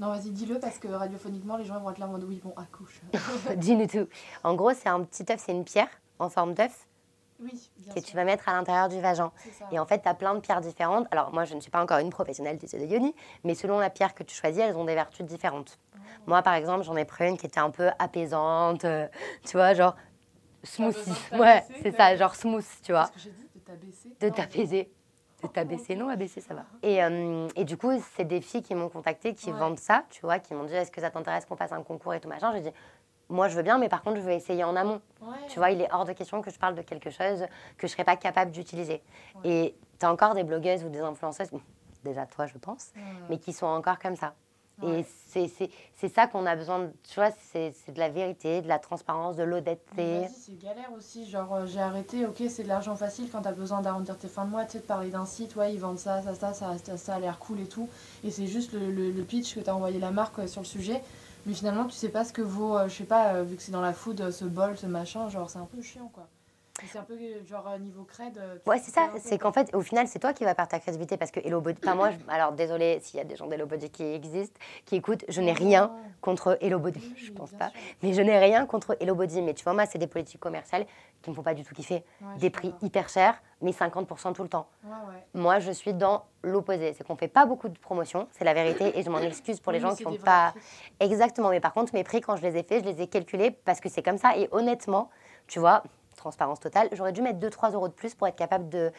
Non, vas-y, dis-le parce que radiophoniquement, les gens vont être là en mode oui, bon, accouche. (laughs) Dis-nous tout. En gros, c'est un petit œuf, c'est une pierre en forme d'œuf oui, que sûr. tu vas mettre à l'intérieur du vagin. Et en fait, tu as plein de pierres différentes. Alors, moi, je ne suis pas encore une professionnelle du de yoni, mais selon la pierre que tu choisis, elles ont des vertus différentes. Oh. Moi, par exemple, j'en ai pris une qui était un peu apaisante, euh, tu vois, genre smoothie. Ouais, c'est ça, genre smooth, tu vois. Que dit De t'abaisser de t'apaiser. De t'abaisser, non, abaisser, ça va. Et, euh, et du coup, c'est des filles qui m'ont contacté, qui Ouais. vendent ça, tu vois, qui m'ont dit est-ce que ça t'intéresse qu'on fasse un concours et tout machin? J'ai dit moi, je veux bien, mais par contre, je veux essayer en amont. Ouais. Tu vois, il est hors de question que je parle de quelque chose que je ne serais pas capable d'utiliser. Ouais. Et tu as encore des blogueuses ou des influenceuses, déjà toi, je pense, mais qui sont encore comme ça. Et c'est- ça qu'on a besoin, de, tu vois, c'est de la vérité, de la transparence, de l'honnêteté. C'est galère aussi. Genre, euh, j'ai arrêté, ok, c'est de l'argent facile quand t'as besoin d'arrondir tes fins de mois, tu sais, de parler d'un site, ouais, ils vendent ça, ça, ça, ça, ça, ça a l'air cool et tout. Et c'est juste le, le- le pitch que t'as envoyé la marque euh, sur le sujet. Mais finalement, tu sais pas ce que vaut, euh, je sais pas, euh, vu que c'est dans la food, euh, ce bol, ce machin, genre, c'est un peu chiant, quoi. C'est un peu euh, genre euh, niveau cred. euh, Ouais, c'est ça. C'est qu'en fait, au final, c'est toi qui vas perdre ta crédibilité parce que Hello Body. Enfin, moi, je- alors désolé s'il y a des gens d'Hello Body qui existent, qui écoutent, je n'ai rien contre Hello Body. Oui, Je pense pas. sûr. Mais je n'ai rien contre Hello Body. Mais tu vois, moi, c'est des politiques commerciales qui me font pas du tout kiffer. Ouais, des prix hyper chers, mais 50% tout le temps. Ouais, ouais. Moi, je suis dans l'opposé. C'est qu'on fait pas beaucoup de promotions, c'est la vérité, et je m'en excuse pour les Oui, gens qui vrais pas. Exactement, mais par contre, mes prix, quand je les ai faits, je les ai calculés parce que c'est comme ça. Et honnêtement, tu vois, transparence totale, j'aurais dû mettre 2-3 euros de plus pour être capable de-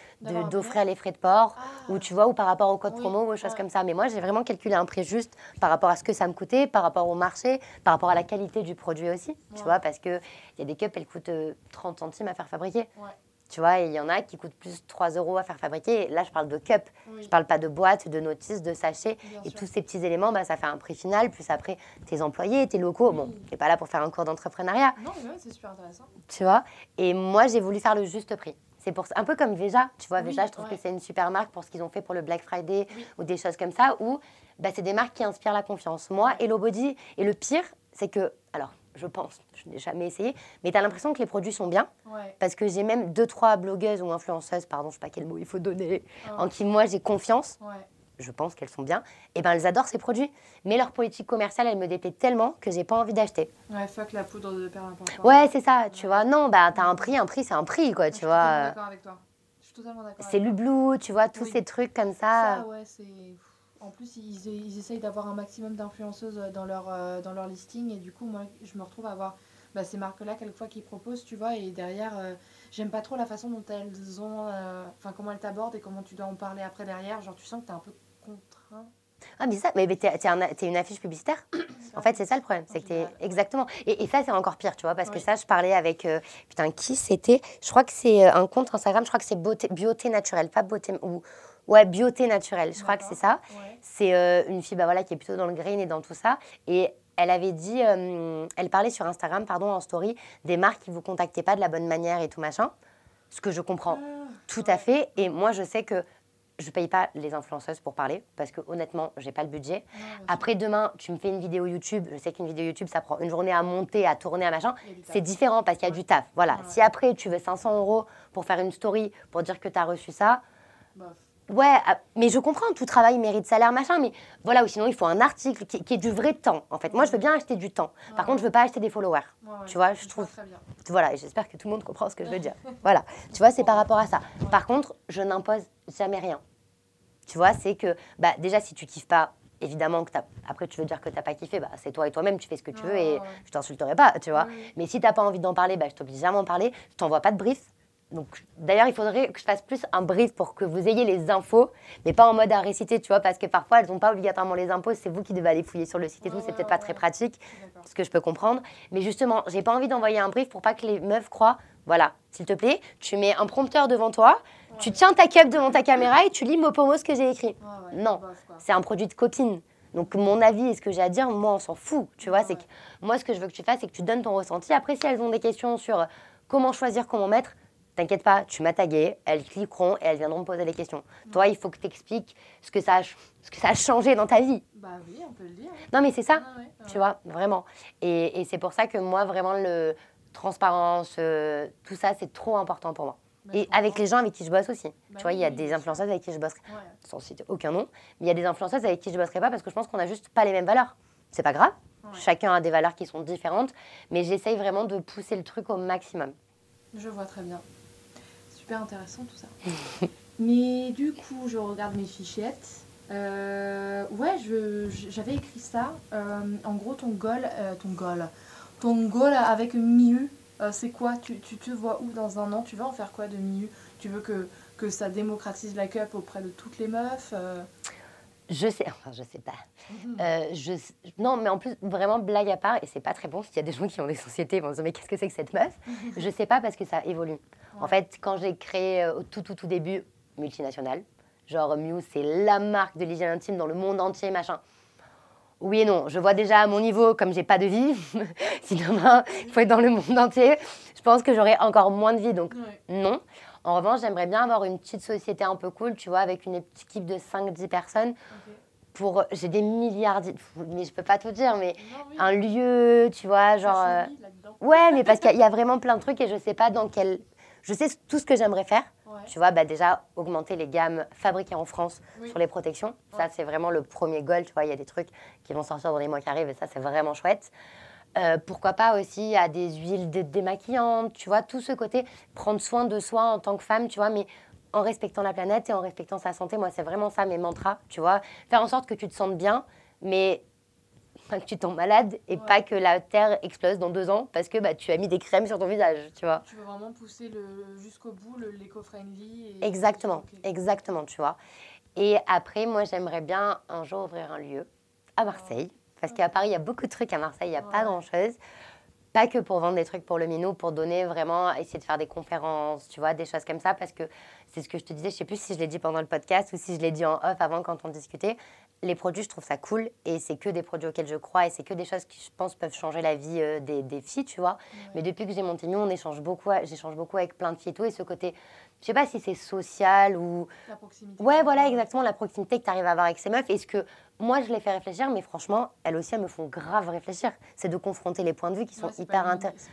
d'offrir les frais de port, Ah. ou tu vois, ou par rapport au code Oui, promo, ou aux choses comme ça. Mais moi, j'ai vraiment calculé un prix juste par rapport à ce que ça me coûtait, par rapport au marché, par rapport à la qualité du produit aussi, tu vois, parce qu'il y a des cups, elles coûtent euh, 30 centimes à faire fabriquer. Ouais. Tu vois, il y en a qui coûtent plus 3 euros à faire fabriquer. Là, je parle de cup. Oui. Je parle pas de boîte, de notice, de sachet. Bien et sûr. tous ces petits éléments, bah, ça fait un prix final. Plus après, tes employés, tes locaux. Bon, Oui. t'es pas là pour faire un cours d'entrepreneuriat, Non, mais ouais, c'est super intéressant. tu vois. Et moi, j'ai voulu faire le juste prix. C'est pour un peu comme Veja, tu vois. Oui, Veja, je trouve ouais. que c'est une super marque pour ce qu'ils ont fait pour le Black Friday Oui. ou des choses comme ça, où bah, c'est des marques qui inspirent la confiance. Moi, Hello Body, et le pire, c'est que, alors, je pense, je n'ai jamais essayé, mais tu as l'impression que les produits sont bien, Ouais. parce que j'ai même deux, trois blogueuses ou influenceuses, pardon, je sais pas quel mot il faut donner, Ah. en qui moi j'ai confiance, Ouais. je pense qu'elles sont bien, et ben elles adorent ces produits. Mais leur politique commerciale, elle me déplaît tellement que j'ai pas envie d'acheter. Ouais, fuck la poudre de perlimpinpin. Ouais, c'est ça, tu vois. Non, bah t'as un prix, un prix, c'est un prix, quoi, Je tu suis vois. totalement d'accord avec toi. Je suis totalement d'accord. C'est Lublou, tu vois, tous Oui. ces trucs comme ça. Ça, ouais, c'est. En plus, ils, ils essayent d'avoir un maximum d'influenceuses dans leur, euh, dans leur listing et du coup, moi, je me retrouve à avoir bah, ces marques-là, quelquefois, qui proposent, tu vois, et derrière, euh, j'aime pas trop la façon dont elles ont. euh, Enfin, comment elles t'abordent et comment tu dois en parler après derrière. Genre, tu sens que t'es un peu contraint. Ah, mais ça, mais mais t'es t'es un- t'es une affiche publicitaire (coughs) En fait, c'est ça le problème, c'est que t'es exactement. Et, et ça, c'est encore pire, tu vois, parce que ça, je parlais avec euh, putain qui c'était? Je crois que c'est euh, un compte Instagram. Je crois que c'est beauté, beauté naturelle, pas beauté ou ouais beauté naturelle. Je crois que c'est ça. Ouais. C'est euh, une fille bah, voilà, qui est plutôt dans le green et dans tout ça. Et elle avait dit, euh, elle parlait sur Instagram, pardon, en story, des marques qui vous contactaient pas de la bonne manière et tout machin. Ce que je comprends Ah, tout à fait. Et moi, je sais que je paye pas les influenceuses pour parler parce que honnêtement, j'ai pas le budget. non, sûr. Après demain, tu me fais une vidéo YouTube. Je sais qu'une vidéo YouTube, ça prend une journée à monter, à tourner, à machin. C'est différent parce qu'il y a du taf. Voilà. Ouais. Si après tu veux 500 euros pour faire une story pour dire que tu as reçu ça. Ouais, ah, mais je comprends, tout travail mérite salaire, machin. Mais voilà, ou sinon il faut un article qui, qui est du vrai temps. En fait, moi je veux bien acheter du temps. Par Ouais. contre, je veux pas acheter des followers. Ouais, ouais, Tu vois, je trouve- Très bien. Voilà, j'espère que tout le monde comprend ce que je veux dire. (laughs) Voilà, tu vois, c'est par rapport à ça. Par contre, je n'impose jamais rien. Tu vois, c'est que, bah, déjà, si tu kiffes pas, évidemment, que après tu veux dire que t'as pas kiffé, bah, c'est toi et toi-même, tu fais ce que tu veux et je t'insulterai pas, tu vois. Oui. Mais si t'as pas envie d'en parler, bah, je t'oblige jamais à en parler. Je t'envoie pas de brief. Donc, d'ailleurs, il faudrait que je fasse plus un brief pour que vous ayez les infos, mais pas en mode à réciter, tu vois, parce que parfois, elles n'ont pas obligatoirement les infos, c'est vous qui devez aller fouiller sur le site et Ouais, tout, c'est ouais, peut-être ouais, pas très pratique ce que je peux comprendre. Mais justement, j'ai pas envie d'envoyer un brief pour pas que les meufs croient. Voilà, s'il te plaît, tu mets un prompteur devant toi, tu tiens ta cup devant ta caméra et tu lis mot pour mot ce que j'ai écrit. Non. C'est un produit de copine. Donc mon avis et ce que j'ai à dire, moi on s'en fout. Tu vois, c'est que moi ce que je veux que tu fasses, c'est que tu donnes ton ressenti. Après, si elles ont des questions sur comment choisir, comment mettre, t'inquiète pas, tu m'as tagué, elles cliqueront et elles viendront me poser les questions. Toi, il faut que tu expliques ce que ça a, ch- ce que ça a changé dans ta vie. Bah oui, on peut le dire. Non, mais c'est ça. Ah ouais, Tu ouais. vois, vraiment. Et, et c'est pour ça que moi, vraiment, le transparence, euh, tout ça, c'est trop important pour moi. Bah, Et avec les gens avec qui je bosse aussi. Bah tu vois, il y a des influenceuses avec qui je bosserai, sans citer aucun nom, mais il y a des influenceuses avec qui je bosserai pas parce que je pense qu'on n'a juste pas les mêmes valeurs. C'est pas grave. Chacun a des valeurs qui sont différentes, mais j'essaye vraiment de pousser le truc au maximum. Je vois très bien. Super intéressant tout ça. (laughs) Mais du coup, je regarde mes fichettes. Euh, ouais, j'avais écrit ça. Euh, en gros, ton goal, euh, ton goal, ton goal avec Miu, euh, c'est quoi? Tu, tu te vois où dans un an? Tu veux en faire quoi de Miu? Tu veux que, que ça démocratise la cup auprès de toutes les meufs Je sais, enfin, je sais pas. Euh, je, non, mais en plus, vraiment, blague à part, et c'est pas très bon, s'il y a des gens qui ont des sociétés, ils vont se dire, mais qu'est-ce que c'est que cette meuf? Je sais pas parce que ça évolue. En fait, quand j'ai créé euh, au tout, tout, tout début, multinationale, genre Mew, c'est la marque de l'hygiène intime dans le monde entier, machin. Oui et non, je vois déjà à mon niveau, comme j'ai pas de vie, (laughs) si demain il faut être dans le monde entier, je pense que j'aurai encore moins de vie, donc Ouais. non. En revanche, j'aimerais bien avoir une petite société un peu cool, tu vois, avec une équipe de 5-10 personnes. Pour, j'ai des milliards, d'id- mais je peux pas tout dire, mais Non, oui, un lieu, tu vois, genre. euh. Ouais, mais parce qu'il y a- vraiment plein de trucs et je sais pas dans quel je sais tout ce que j'aimerais faire. Ouais. Tu vois, bah déjà, augmenter les gammes fabriquées en France Oui. sur les protections. Ça, c'est vraiment le premier goal. Tu vois, il y a des trucs qui vont sortir dans les mois qui arrivent et ça, c'est vraiment chouette. Euh, pourquoi pas aussi à des huiles dé- démaquillantes, tu vois, tout ce côté, prendre soin de soi en tant que femme, tu vois, mais en respectant la planète et en respectant sa santé. Moi, c'est vraiment ça mes mantras, tu vois. Faire en sorte que tu te sentes bien, mais pas que tu tombes malade et Ouais. pas que la Terre explose dans deux ans parce que bah, tu as mis des crèmes sur ton visage, tu vois. Tu veux vraiment pousser jusqu'au bout l'éco-friendly. Exactement, exactement, tu vois. Et après, moi, j'aimerais bien un jour ouvrir un lieu à Marseille. Parce qu'à Paris, il y a beaucoup de trucs. À Marseille, il n'y a pas grand-chose. Pas que pour vendre des trucs pour le minot, pour donner vraiment, essayer de faire des conférences, tu vois, des choses comme ça. Parce que c'est ce que je te disais, je sais plus si je l'ai dit pendant le podcast ou si je l'ai dit en off avant quand on discutait. Les produits, je trouve ça cool. Et c'est que des produits auxquels je crois. Et c'est que des choses qui, je pense, peuvent changer la vie euh, des, des filles, tu vois. Mais depuis que j'ai monté Miu, on échange beaucoup, j'échange beaucoup avec plein de filles et tout. Et ce côté, je sais pas si c'est social ou La proximité. Ouais, voilà, exactement, la proximité que tu arrives à avoir avec ces meufs. Est-ce que moi, je les fais réfléchir, mais franchement, elles aussi, elles me font grave réfléchir. C'est de confronter les points de vue qui sont Ouais, hyper intéressants.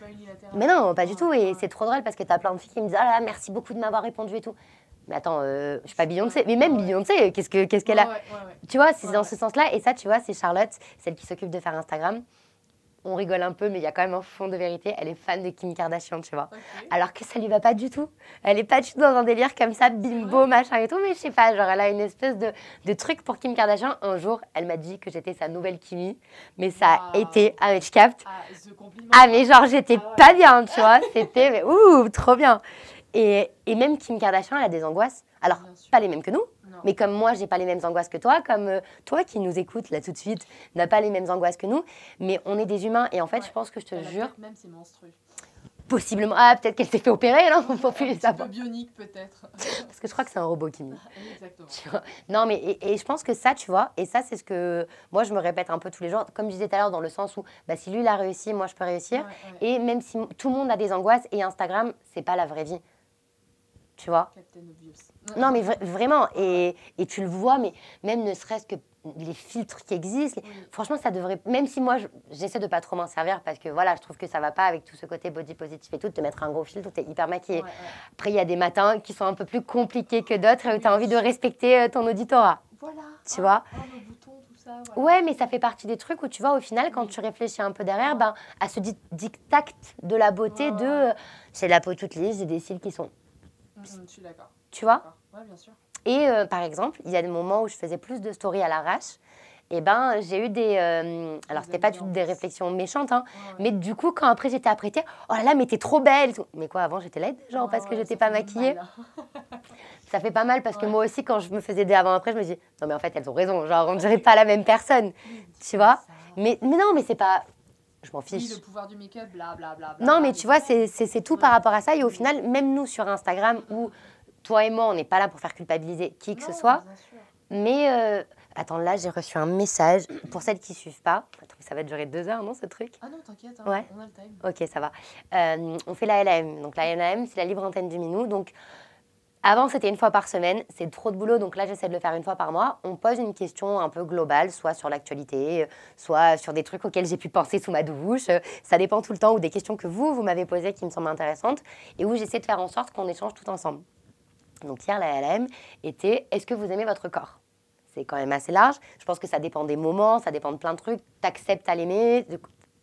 Mais non, pas du tout. Et c'est trop drôle parce que tu as plein de filles qui me disent Ah là merci beaucoup de m'avoir répondu et tout. Mais attends, euh, je suis pas Beyoncé. Mais même Ouais. Beyoncé, qu'est-ce que- qu'est-ce qu'elle a. Tu vois, c'est dans ce sens-là. Et ça, tu vois, c'est Charlotte, celle qui s'occupe de faire Instagram. On rigole un peu, mais il y a quand même un fond de vérité. Elle est fan de Kim Kardashian, tu vois. Alors que ça lui va pas du tout. Elle est pas du tout dans un délire comme ça, bimbo, machin et tout, mais je sais pas, genre elle a une espèce de, de truc pour Kim Kardashian. Un jour, elle m'a dit que j'étais sa nouvelle Kimi, mais ça a été, ah mais je capte. Ah. Ah mais genre j'étais Ah ouais. pas bien, tu vois, c'était, ouh, trop bien. Et, et même Kim Kardashian, elle a des angoisses. Alors, pas les mêmes que nous. Mais comme moi, j'ai pas les mêmes angoisses que toi, comme euh, toi qui nous écoutes là tout de suite, n'a pas les mêmes angoisses que nous, mais on est des humains et en fait, Ouais. je pense que je te Elle jure, même c'est monstrueux. possiblement, ah peut-être qu'elle s'est fait opérer, (laughs) non, faut Un plus les savoir. peu bionique peut-être. (laughs) Parce que je crois que c'est un robot Kimi. Exactement. Tu vois. Non, mais et, et je pense que ça, tu vois, et ça, c'est ce que moi, je me répète un peu tous les jours, comme je disais tout à l'heure, dans le sens où bah, si lui, il a réussi, moi, je peux réussir. Ouais, ouais. Et même si tout le monde a des angoisses, et Instagram, c'est pas la vraie vie. Tu vois Captain Obvious. Non, mais vra- vraiment, et, et tu le vois, mais même ne serait-ce que les filtres qui existent, les- franchement, ça devrait. Même si moi, je- j'essaie de pas trop m'en servir parce que voilà, je trouve que ça va pas avec tout ce côté body positif et tout, de te mettre un gros filtre où t'es hyper maquillée. Ouais, ouais. Après, il y a des matins qui sont un peu plus compliqués que d'autres et où tu as envie de respecter euh, ton auditorat. Voilà. Tu Ah, vois? Ah, le bouton, tout ça. voilà. Ouais, mais ça fait partie des trucs où tu vois, au final, quand tu réfléchis un peu derrière, ben, à ce di- dictat de la beauté Ouais, de. euh, J'ai la peau toute lisse, j'ai des cils qui sont. Mm, Je suis d'accord. Tu vois? Ouais, bien sûr. Et euh, par exemple, il y a des moments où je faisais plus de stories à l'arrache. Et ben, j'ai eu des. euh, alors, c'était pas des réflexions méchantes, hein, Ouais, ouais. mais du coup, quand après j'étais apprêtée, oh là là, mais t'es trop belle et tout. Mais quoi, avant j'étais laide, genre, parce que j'étais pas maquillée. mal. (laughs) Ça fait pas mal parce que moi aussi, quand je me faisais des avant-après, je me dis, non, mais en fait, elles ont raison, genre, on dirait pas la même personne. (laughs) Tu vois mais, mais non, mais c'est pas. Je m'en Oui, fiche. le pouvoir du make-up, bla bla bla. bla, Non, mais tu vois, c'est tout par rapport à ça. Et au final, même nous sur Instagram, où toi et moi, on n'est pas là pour faire culpabiliser qui que ce soit. Mais euh, attends, là, j'ai reçu un message pour celles qui suivent pas. Ça va durer deux heures, non, ce truc? Ah non, t'inquiète, hein, Ouais. on a le time. Ok, ça va. Euh, on fait la LAM. Donc la LAM, c'est la libre antenne du Minou. Donc avant, c'était une fois par semaine. C'est trop de boulot, donc là, j'essaie de le faire une fois par mois. On pose une question un peu globale, soit sur l'actualité, soit sur des trucs auxquels j'ai pu penser sous ma douche. Euh, Ça dépend tout le temps, ou des questions que vous, vous m'avez posées qui me semblent intéressantes, et où j'essaie de faire en sorte qu'on échange tout ensemble. Donc hier, la LAM était Est-ce que vous aimez votre corps? C'est quand même assez large. Je pense que ça dépend des moments, ça dépend de plein de trucs. T'acceptes à l'aimer,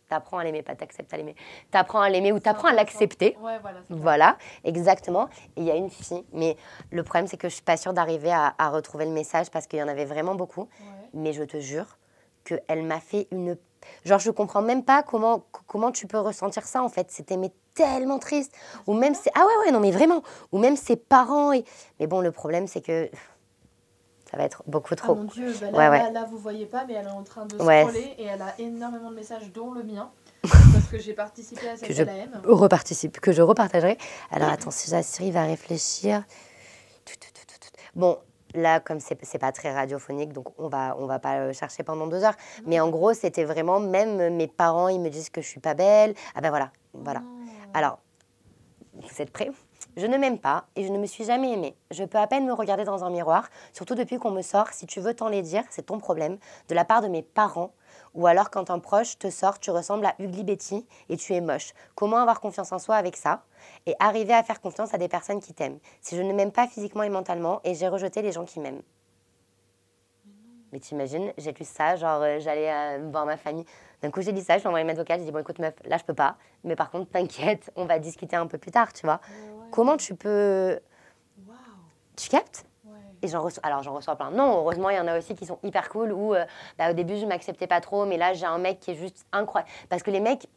t'apprends à l'aimer, pas t'acceptes à l'aimer. T'apprends à l'aimer ou t'apprends à l'accepter. Ouais, voilà. exactement. Et il y a une fille, mais le problème c'est que je suis pas sûre d'arriver à, à retrouver le message parce qu'il y en avait vraiment beaucoup. Ouais. Mais je te jure qu'elle m'a fait une. Genre, je comprends même pas comment, comment tu peux ressentir ça en fait. C'était mais tellement triste. Ou même c'est. Ah ouais, ouais, non, mais vraiment. Ou même ses parents. Et... Mais bon, le problème c'est que. Ça va être beaucoup Ah trop. mon dieu, bah là, Ouais, ouais. Là, là, vous voyez pas, mais elle est en train de Ouais. scroller et elle a énormément de messages, dont le mien, (laughs) parce que j'ai participé à cette Que je- LAM. reparticipe, que je repartagerai. Alors attends, si réfléchir. Tout, tout, tout, tout. Bon, là, comme c'est pas très radiophonique, donc on va, on va pas euh, chercher pendant deux heures. Mais en gros, c'était vraiment, même mes parents, ils me disent que je suis pas belle. Ah ben voilà, voilà. Non. Alors, Vous êtes prêts? Je ne m'aime pas et je ne me suis jamais aimée. Je peux à peine me regarder dans un miroir, surtout depuis qu'on me sort, si tu veux t'en les dire, c'est ton problème, de la part de mes parents. Ou alors quand un proche te sort, tu ressembles à Ugly Betty et tu es moche. Comment avoir confiance en soi avec ça Et arriver à faire confiance à des personnes qui t'aiment? Si je ne m'aime pas physiquement et mentalement et j'ai rejeté les gens qui m'aiment. Mais t'imagines, j'ai lu ça, genre euh, j'allais euh, voir ma famille. D'un coup, j'ai dit ça, je lui ai envoyé lettre vocale, j'ai dit bon écoute meuf, là je peux pas, mais par contre t'inquiète, on va discuter un peu plus tard, tu vois. Comment tu peux. Tu captes? Et j'en reçois, alors j'en reçois plein. Non, heureusement, il y en a aussi qui sont hyper cool où euh, bah, au début je m'acceptais pas trop, mais là j'ai un mec qui est juste incroyable. Parce que les mecs,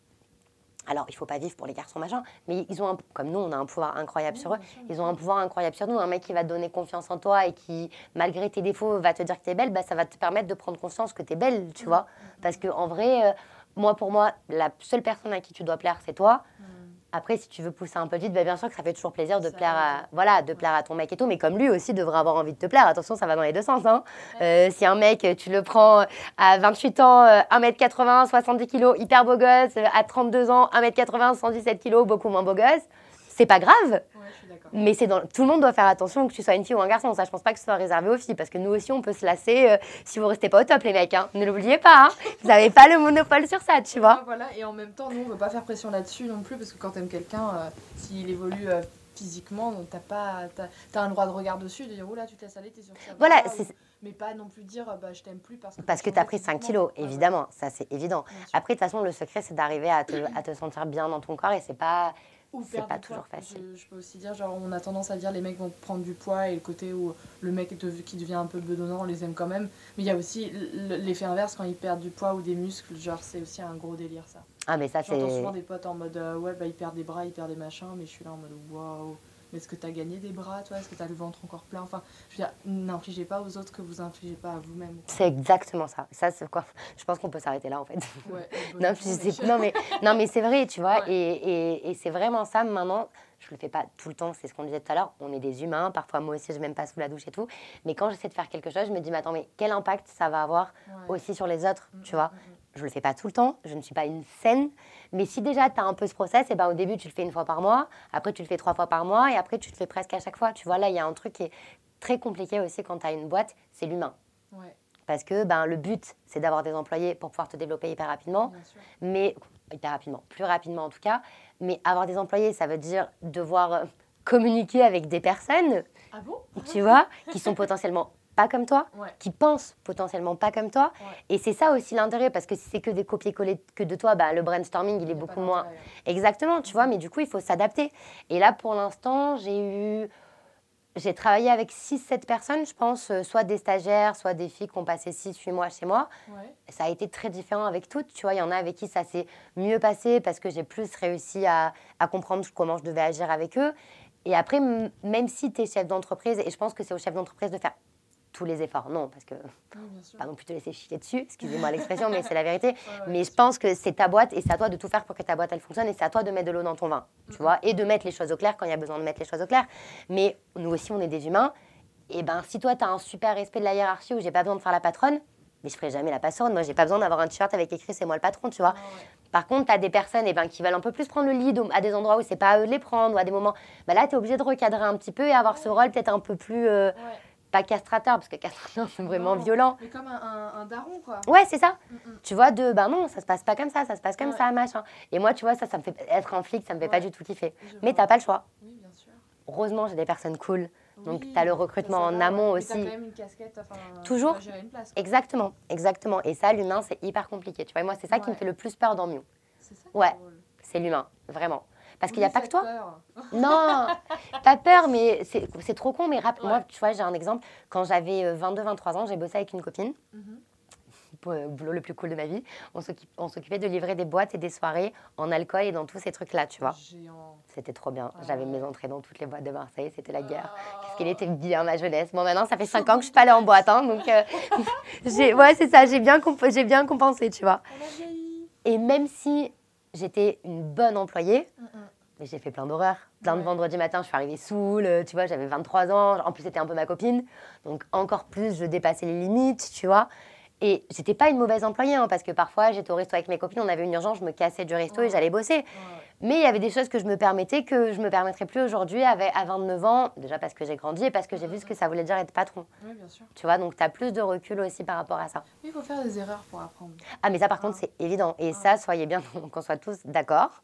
alors, il faut pas vivre pour les garçons machin, mais ils ont un, comme nous, on a un pouvoir incroyable sur eux. Ils ont un pouvoir incroyable sur nous. Un mec qui va te donner confiance en toi et qui, malgré tes défauts, va te dire que tu es belle, bah, ça va te permettre de prendre conscience que tu es belle, tu vois. Parce que en vrai, euh, moi, pour moi, la seule personne à qui tu dois plaire, c'est toi. Après, si tu veux pousser un peu vite, bah, bien sûr que ça fait toujours plaisir de Ça plaire à, aide. voilà, de plaire à ton mec et tout. Mais comme lui aussi devrait avoir envie de te plaire. Attention, ça va dans les deux sens. Hein. Euh, si un mec, tu le prends à 28 ans, euh, 1m80, 70 kg, hyper beau gosse, euh, à 32 ans, 1m80, 117 kg, beaucoup moins beau gosse, c'est pas grave. Ouais. Mais c'est dans... tout le monde doit faire attention que tu sois une fille ou un garçon. Ça, je pense pas que ce soit réservé aux filles parce que nous aussi, on peut se lasser euh, si vous restez pas au top, les mecs. Hein. Ne l'oubliez pas. Hein. Vous n'avez pas le monopole sur ça, tu vois. Ah, voilà, et en même temps, nous, on veut pas faire pression là-dessus non plus, parce que quand t'aimes quelqu'un, euh, s'il évolue euh, physiquement, donc t'as pas, t'as, t'as un droit de regard dessus, de dire oula, tu te laisses aller, t'es sûr que ça Voilà, c'est- mais pas non plus dire bah je t'aime plus parce que parce que t'as tu as pris 5 physiquement. kilos, Ouais, évidemment. Ça, c'est évident. Après, de toute façon, le secret, c'est d'arriver à te, à te sentir bien dans ton corps et c'est pas. Ou c'est pas poids. toujours facile. Je, je peux aussi dire, genre, on a tendance à dire les mecs vont prendre du poids et le côté où le mec qui devient un peu bedonnant, on les aime quand même. Mais il y a aussi l'effet inverse quand ils perdent du poids ou des muscles, genre, c'est aussi un gros délire ça. Ah, mais ça, J'entends c'est. souvent des potes en mode euh, ouais, bah ils perdent des bras, ils perdent des machins, mais je suis là en mode waouh. Mais est-ce que t'as gagné des bras, toi? Est-ce que t'as le ventre encore plein? Enfin, je veux dire, n'infligez pas aux autres que vous infligez pas à vous-même. C'est exactement ça. Ça, c'est quoi? (laughs) Je pense qu'on peut s'arrêter là, en fait. Ouais, (laughs) Non, mais, non, mais c'est vrai, tu vois. Ouais. Et, et, et c'est vraiment ça maintenant. Je le fais pas tout le temps, c'est ce qu'on disait tout à l'heure. On est des humains. Parfois, moi aussi, je m'aime pas sous la douche et tout. Mais quand j'essaie de faire quelque chose, je me dis, mais attends, mais quel impact ça va avoir Ouais. aussi sur les autres, Mm, tu vois? mm, mm, Je le fais pas tout le temps. Je ne suis pas une scène. Mais si déjà tu as un peu ce process, et ben au début, tu le fais une fois par mois. Après, tu le fais trois fois par mois. Et après, tu le fais presque à chaque fois. Tu vois, là, il y a un truc qui est très compliqué aussi quand tu as une boîte, c'est l'humain. Ouais, Parce que ben, le but, c'est d'avoir des employés pour pouvoir te développer hyper rapidement mais hyper rapidement, plus rapidement en tout cas. Mais avoir des employés, ça veut dire devoir euh, communiquer avec des personnes, Ah bon? tu vois, qui sont potentiellement pas comme toi, Ouais. qui pensent potentiellement pas comme toi. Ouais. Et c'est ça aussi l'intérêt, parce que si c'est que des copier-coller que de toi, bah, le brainstorming, il est beaucoup moins... Exactement, tu vois, mais du coup, il faut s'adapter. Et là, pour l'instant, j'ai eu... J'ai travaillé avec 6-7 personnes, je pense, euh, soit des stagiaires, soit des filles qui ont passé 6-8 mois chez moi Ouais. ça a été très différent avec toutes. Tu vois, il y en a avec qui ça s'est mieux passé parce que j'ai plus réussi à, à comprendre comment je devais agir avec eux. Et après, même si tu es chef d'entreprise, et je pense que c'est au chef d'entreprise de faire tous les efforts, non, parce que Oui, pas non plus te laisser chier dessus, excusez-moi l'expression, mais c'est la vérité. (laughs) Ouais, ouais, Mais je pense que c'est ta boîte et c'est à toi de tout faire pour que ta boîte elle fonctionne et c'est à toi de mettre de l'eau dans ton vin, tu vois, et de mettre les choses au clair quand il y a besoin de mettre les choses au clair. Mais nous aussi, on est des humains. Et ben, si toi, tu as un super respect de la hiérarchie où j'ai pas besoin de faire la patronne, mais je ferai jamais la patronne. Moi, j'ai pas besoin d'avoir un t-shirt avec écrit c'est moi le patron, tu vois. Ah. Par contre, tu as des personnes eh ben, qui veulent un peu plus prendre le lead à des endroits où c'est pas à eux de les prendre ou à des moments. Bah là, tu es obligé de recadrer un petit peu et avoir ce rôle peut-être un peu plus. euh, Ouais. Pas castrateur, parce que castrateur, c'est vraiment Non, violent. Mais comme un, un, un daron, quoi. Ouais, c'est ça. Mm, mm. Tu vois, de ben non, ça se passe pas comme ça, ça se passe comme Ouais. ça, machin. Et moi, tu vois, ça, ça me fait être un flic, ça me fait pas du tout kiffer. Je Mais t'as pas le choix. Oui, bien sûr. Heureusement, j'ai des personnes cool. Donc, Oui, t'as le ça, recrutement en amont aussi. T'as quand même une casquette, enfin, tu Toujours. gérer une place. Exactement, exactement. Et ça, l'humain, c'est hyper compliqué. Tu vois, et moi, c'est ça qui me fait le plus peur dans Mew. C'est ça Ouais. C'est l'humain, vraiment. Parce qu'il n'y a pas que toi. peur. Non, (laughs) pas peur, mais c'est trop con. Mais rap- Ouais. moi, tu vois, j'ai un exemple. Quand j'avais 22-23 ans, j'ai bossé avec une copine. Le boulot le plus cool de ma vie. On s'occupait de livrer des boîtes et des soirées en alcool et dans tous ces trucs-là, tu vois. C'était trop bien. Ah J'avais mes entrées dans toutes les boîtes de Marseille, c'était la guerre. Ah. Qu'est-ce qu'elle était bien, ma jeunesse. Bon, maintenant, ça fait 5 (laughs) ans que je suis pas allée en boîte, hein, donc euh, (laughs) ouais, c'est ça, j'ai bien, comp- bien compensé, tu vois. Et même si j'étais une bonne employée, Mm, mm. mais j'ai fait plein d'horreurs. Plein de vendredis matin, je suis arrivée saoule, euh, tu vois, j'avais 23 ans. En plus, c'était un peu ma copine. Donc, encore plus, je dépassais les limites, tu vois. Et j'étais pas une mauvaise employée, hein, parce que parfois, j'étais au resto avec mes copines, on avait une urgence, je me cassais du resto et j'allais bosser. Ouais. Mais il y avait des choses que je me permettais que je me permettrais plus aujourd'hui à 29 ans, déjà parce que j'ai grandi et parce que j'ai vu ce que ça voulait dire être patron. Oui, bien sûr. Tu vois, donc tu as plus de recul aussi par rapport à ça. Il faut faire des erreurs pour apprendre. Ah, mais ça, par contre, c'est évident. Et ça, soyez bien (laughs) qu'on soit tous d'accord.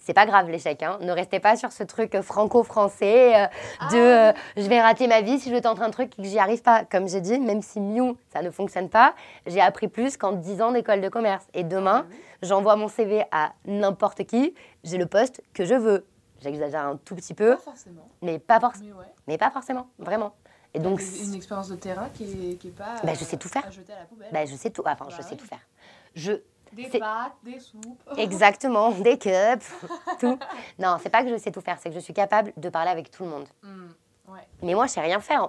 C'est pas grave l'échec. Hein. Ne restez pas sur ce truc franco-français euh, de euh, je vais rater ma vie si je tente un truc et que j'y arrive pas. Comme j'ai dit, même si Miu, ça ne fonctionne pas, j'ai appris plus qu'en 10 ans d'école de commerce. Et demain, ah, j'envoie mon CV à n'importe qui, j'ai le poste que je veux. J'exagère un tout petit peu. Pas forcément. Mais pas, forcément. mais, pas forcément, vraiment. Et donc, une expérience de terrain qui n'est est pas bah, je sais tout faire. à jeter à la poubelle. Bah, je sais tout. Enfin, je bah sais tout faire. Je des pâtes, des soupes. (laughs) Exactement, des cups, tout. Non, c'est pas que je sais tout faire, c'est que je suis capable de parler avec tout le monde. Hmm, ouais. Mais moi, je sais rien faire.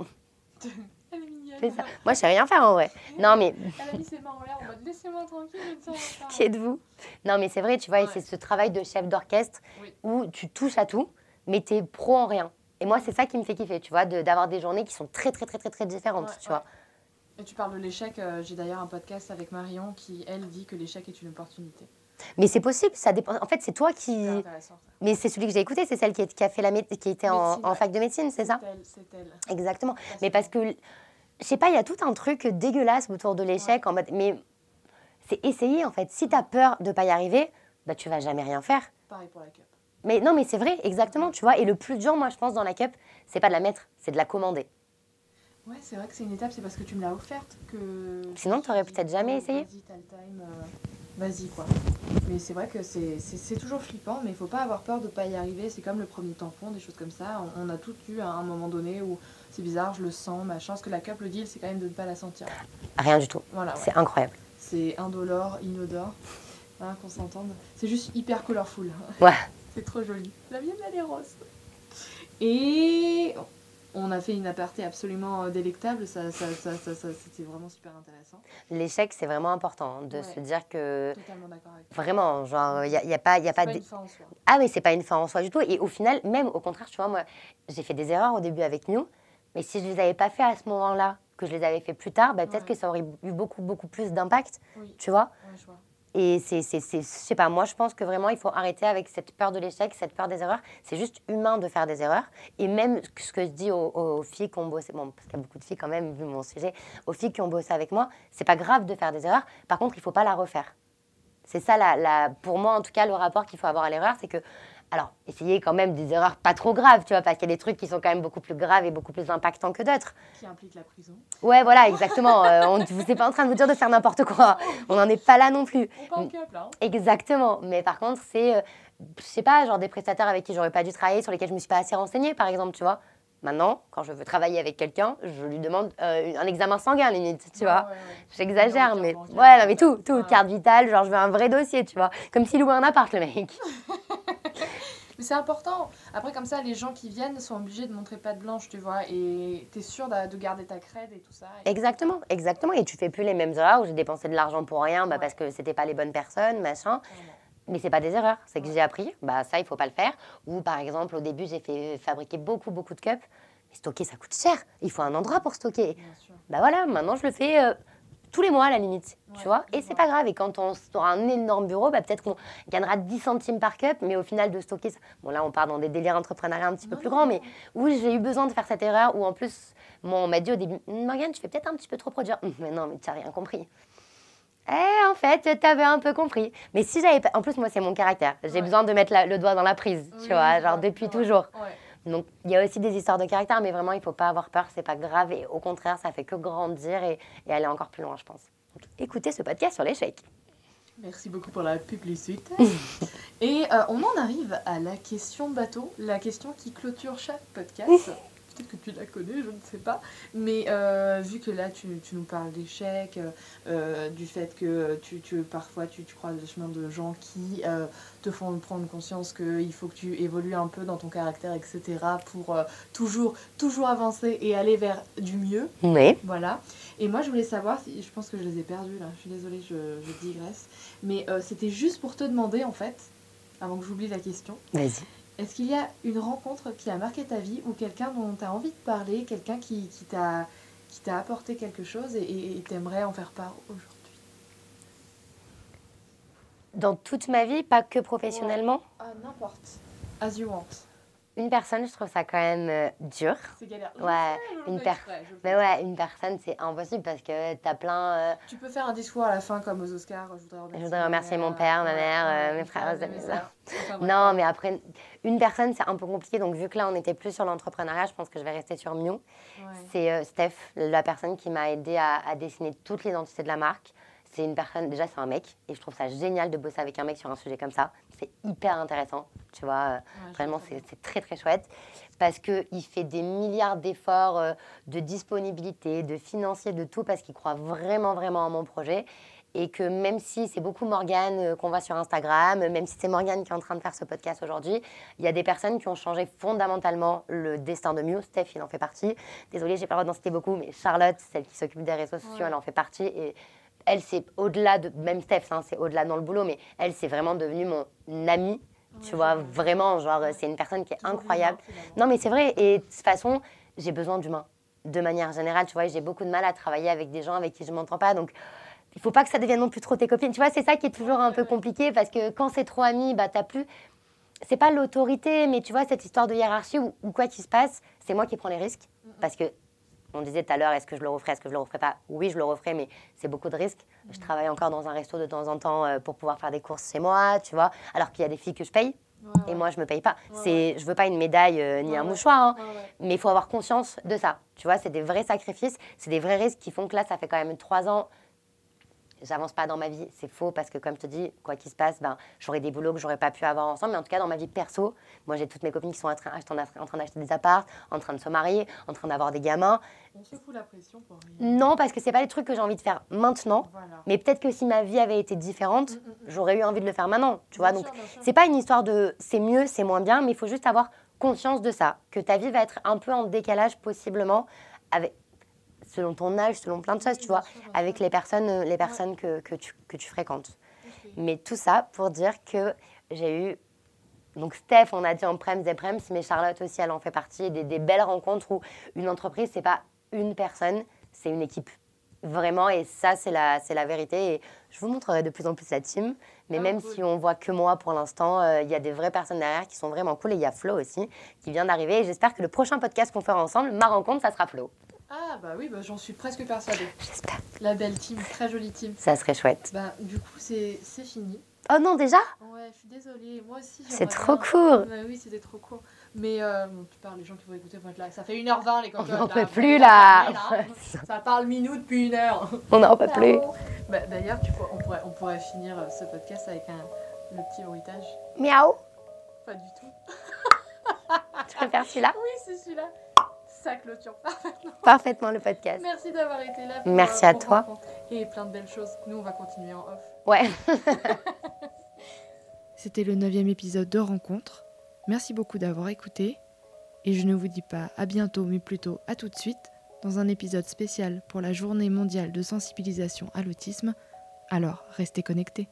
(laughs) Elle est mignonne. Ça. Moi, je sais rien faire en vrai. Non, mais. Elle a mis ses mains en l'air en mode laissez-moi tranquille, (laughs) Qui êtes-vous? Non, mais c'est vrai, tu vois, c'est ce travail de chef d'orchestre où tu touches à tout, mais tu es pro en rien. Et moi, c'est ça qui me fait kiffer, tu vois, d'avoir des journées qui sont très, très, très, très, très différentes, tu vois. Et tu parles de l'échec, euh, j'ai d'ailleurs un podcast avec Marion qui, elle, dit que l'échec est une opportunité. Mais c'est possible, ça dépend. En fait, c'est toi qui. Mais c'est celui que j'ai écouté, c'est celle qui, qui, a fait la qui était en, fac de médecine, c'est ça C'est elle. Exactement. Mais parce que, je sais pas, il y a tout un truc dégueulasse autour de l'échec en mode. Mais c'est essayer en fait. Si tu as peur de pas y arriver, bah tu vas jamais rien faire. Pareil pour la cup. Mais non, mais c'est vrai, exactement, tu vois. Et le plus dur, moi, je pense, dans la cup, c'est pas de la mettre, c'est de la commander. Ouais, c'est vrai que c'est une étape, c'est parce que tu me l'as offerte que. Sinon, tu aurais peut-être jamais essayé. Vas-y, t'as le time, euh, vas-y quoi. Mais c'est vrai que c'est toujours flippant, mais il faut pas avoir peur de pas y arriver. C'est comme le premier tampon, des choses comme ça. On, a tout eu à un moment donné où c'est bizarre, je le sens, ma chance que la cup, le deal, c'est quand même de ne pas la sentir. Rien du tout. Voilà, C'est incroyable. C'est indolore, inodore, hein, qu'on s'entende. C'est juste hyper colorful. Ouais. (laughs) c'est trop joli. La mienne, elle est rose. Et on a fait une aparté absolument euh, délectable, ça, ça, ça, c'était vraiment super intéressant. L'échec, c'est vraiment important hein, de se dire que. Totalement d'accord avec Vraiment, genre, il n'y a, y a, pas. Y a pas, pas une fin en soi. Ah, mais c'est pas une fin en soi du tout. Et au final, même au contraire, tu vois, moi, j'ai fait des erreurs au début avec New, mais si je les avais pas fait à ce moment-là, que je les avais fait plus tard, bah, peut-être que ça aurait eu beaucoup, beaucoup plus d'impact, tu vois. je vois. Et c'est, je sais pas, moi je pense que vraiment il faut arrêter avec cette peur de l'échec, cette peur des erreurs. C'est juste humain de faire des erreurs. Et même ce que je dis aux, filles qui ont bossé, bon, parce qu'il y a beaucoup de filles quand même, vu mon sujet, aux filles qui ont bossé avec moi, c'est pas grave de faire des erreurs. Par contre, il faut pas la refaire. C'est ça, la, pour moi en tout cas, le rapport qu'il faut avoir à l'erreur, c'est que alors, essayez quand même des erreurs pas trop graves, tu vois, parce qu'il y a des trucs qui sont quand même beaucoup plus graves et beaucoup plus impactants que d'autres. Qui impliquent la prison. Ouais, voilà, exactement. euh, on, vous n'êtes pas en train de vous dire de faire n'importe quoi. On n'en est pas là non plus. On cap, là. Hein. Exactement. Mais par contre, c'est, euh, je sais pas, genre des prestataires avec qui j'aurais pas dû travailler, sur lesquels je me suis pas assez renseignée, par exemple, tu vois. Maintenant, quand je veux travailler avec quelqu'un, je lui demande euh, un examen sanguin, limite, tu vois. J'exagère, mais ouais, mais tout, tout, carte vitale, genre je veux un vrai dossier, tu vois. Comme s'il louait un appart, le mec. (laughs) mais c'est important. Après, comme ça, les gens qui viennent sont obligés de montrer patte blanche, tu vois, et tu es sûr de, garder ta crède et tout ça. Exactement, exactement. Et tu fais plus les mêmes erreurs où j'ai dépensé de l'argent pour rien, bah, parce que c'était pas les bonnes personnes, machin. Mais c'est pas des erreurs, c'est que j'ai appris, bah ça il faut pas le faire. Ou par exemple au début j'ai fait fabriquer beaucoup beaucoup de cups. Mais stocker ça coûte cher, il faut un endroit pour stocker. Bah voilà, maintenant je le fais euh, tous les mois à la limite, tu vois. Et c'est pas grave. Et quand on aura un énorme bureau, bah, peut-être qu'on gagnera 10 centimes par cup, mais au final de stocker ça. Bon là on part dans des délires entrepreneuriaux un petit peu plus grands, mais où j'ai eu besoin de faire cette erreur, où en plus moi, on m'a dit au début, Morgane, tu fais peut-être un petit peu trop produire. (laughs) Mais non, mais tu n'as rien compris. Eh, en fait, tu avais un peu compris. Mais si j'avais pas. En plus, moi, c'est mon caractère. J'ai besoin de mettre le doigt dans la prise, tu vois, genre depuis toujours. Donc, il y a aussi des histoires de caractère, mais vraiment, il ne faut pas avoir peur, c'est pas grave. Et au contraire, ça fait que grandir et, aller encore plus loin, je pense. écoutez ce podcast sur l'échec. Merci beaucoup pour la publicité. (laughs) et euh, on en arrive à la question bateau, la question qui clôture chaque podcast. (laughs) peut-être que tu la connais, je ne sais pas. Mais euh, vu que là, tu, tu nous parles d'échecs, euh, du fait que tu, tu parfois tu, tu croises le chemin de gens qui euh, te font prendre conscience qu'il faut que tu évolues un peu dans ton caractère, etc. pour toujours, toujours avancer et aller vers du mieux. Oui. Voilà. Et moi, je voulais savoir, si, je pense que je les ai perdus là, je suis désolée, je, je digresse. Mais c'était juste pour te demander, en fait, avant que j'oublie la question. Vas-y. Est-ce qu'il y a une rencontre qui a marqué ta vie ou quelqu'un dont tu as envie de parler, quelqu'un qui, qui t'a apporté quelque chose et t'aimerais en faire part aujourd'hui? Dans toute ma vie, pas que professionnellement. Ah, n'importe. As you want. Une personne, je trouve ça quand même euh, dur. C'est galère. Ouais, une per- exprès, Mais ouais, une personne, c'est impossible parce que t'as plein. euh, Tu peux faire un discours à la fin comme aux Oscars. Je voudrais remercier, Je voudrais remercier mon père, ma mère, euh, mes frères, mes sœurs. Enfin, bref. Non, mais après, une personne, c'est un peu compliqué. Donc, vu que là, on n'était plus sur l'entrepreneuriat, je pense que je vais rester sur Miu. Ouais. C'est euh, Steph, la personne qui m'a aidé à, à dessiner toutes les identités de la marque. C'est une personne, déjà, c'est un mec. Et je trouve ça génial de bosser avec un mec sur un sujet comme ça. C'est hyper intéressant, tu vois. euh, Ouais, Vraiment, c'est très, très chouette. Parce qu'il fait des milliards d'efforts euh, de disponibilité, de financier, de tout, parce qu'il croit vraiment, vraiment en mon projet. Et que même si c'est beaucoup Morgane euh, qu'on voit sur Instagram, même si c'est Morgane qui est en train de faire ce podcast aujourd'hui, il y a des personnes qui ont changé fondamentalement le destin de Mew. Steph, il en fait partie. Désolée, j'ai pas le droit d'en citer beaucoup, mais Charlotte, celle qui s'occupe des réseaux sociaux, Ouais. elle en fait partie. Et elle, c'est au-delà de. Même Steph, hein, c'est au-delà dans le boulot, mais elle, c'est vraiment devenue mon amie. Tu Ouais, vois, vraiment, genre, c'est une personne qui est incroyable. Non, mais c'est vrai. Et de toute façon, j'ai besoin d'humains. De manière générale, tu vois, j'ai beaucoup de mal à travailler avec des gens avec qui je m'entends pas. Donc, il faut pas que ça devienne non plus trop tes copines. Tu vois, c'est ça qui est toujours un peu compliqué parce que quand c'est trop ami, bah, t'as plus. C'est pas l'autorité, mais tu vois, cette histoire de hiérarchie où quoi qu'il se passe, c'est moi qui prends les risques. Parce que, on disait tout à l'heure, est-ce que je le referai, est-ce que je le referai pas? Oui, je le referai, mais c'est beaucoup de risques. Je travaille encore dans un resto de temps en temps euh, pour pouvoir faire des courses chez moi, tu vois, alors qu'il y a des filles que je paye. Ouais, Et moi, je me paye pas. Ouais, c'est, je veux pas une médaille euh, ni un mouchoir, hein. Mais il faut avoir conscience de ça. Tu vois, c'est des vrais sacrifices, c'est des vrais risques qui font que là, ça fait quand même trois ans. J'avance pas dans ma vie, c'est faux parce que comme je te dis, quoi qu'il se passe, ben, j'aurais des boulots que j'aurais pas pu avoir ensemble. Mais en tout cas, dans ma vie perso, moi j'ai toutes mes copines qui sont en train, en train d'acheter des apparts, en train de se marier, en train d'avoir des gamins. On se fout la pression pour rien. Non, parce que c'est pas des trucs que j'ai envie de faire maintenant. Voilà. Mais peut-être que si ma vie avait été différente, Mm, mm, mm. j'aurais eu envie de le faire maintenant. Tu vois, Bien donc c'est pas une histoire de c'est mieux, c'est moins bien, mais il faut juste avoir conscience de ça, que ta vie va être un peu en décalage possiblement avec selon ton âge, selon plein de choses, tu vois, avec les personnes, euh, les personnes que, que, tu, que tu fréquentes. Mais tout ça pour dire que j'ai eu donc Steph, on a dit en prems et prems, mais Charlotte aussi, elle en fait partie, des, des belles rencontres où une entreprise, c'est pas une personne, c'est une équipe. Vraiment, et ça, c'est la, c'est la vérité. Et je vous montrerai de plus en plus la team. Mais Ah, même cool. si on voit que moi pour l'instant, euh, il y a des vraies personnes derrière qui sont vraiment cool. Et il y a Flo aussi qui vient d'arriver. Et j'espère que le prochain podcast qu'on fera ensemble, ma rencontre, ça sera Flo. Ah bah oui, bah, j'en suis presque persuadée. J'espère. La belle team, très jolie team. Ça serait chouette. Bah du coup c'est fini. Oh non, déjà? Ouais, je suis désolée. Moi aussi. C'est trop bien. court. Bah oui, c'était trop court. Mais euh, bon, tu parles, les gens qui vont écouter vont être là. Ça fait 1h20 les On cocottes. n'en là. peut plus là. Ça (laughs) parle minute depuis une heure. On n'en peut plus. Bah, D'ailleurs, on, pourrait, on pourrait finir euh, ce podcast avec un, le petit bruitage. Miaou. Pas du tout. Tu préfères celui-là? Oui, c'est celui-là. Ça clôture parfaitement. Parfaitement le podcast. Merci d'avoir été là. pour, Merci à pour toi. rencontre. Et plein de belles choses. Nous, on va continuer en off. Ouais. (laughs) C'était le neuvième épisode de Rencontre. Merci beaucoup d'avoir écouté. Et je ne vous dis pas à bientôt, mais plutôt à tout de suite, dans un épisode spécial pour la journée mondiale de sensibilisation à l'autisme. Alors, restez connectés.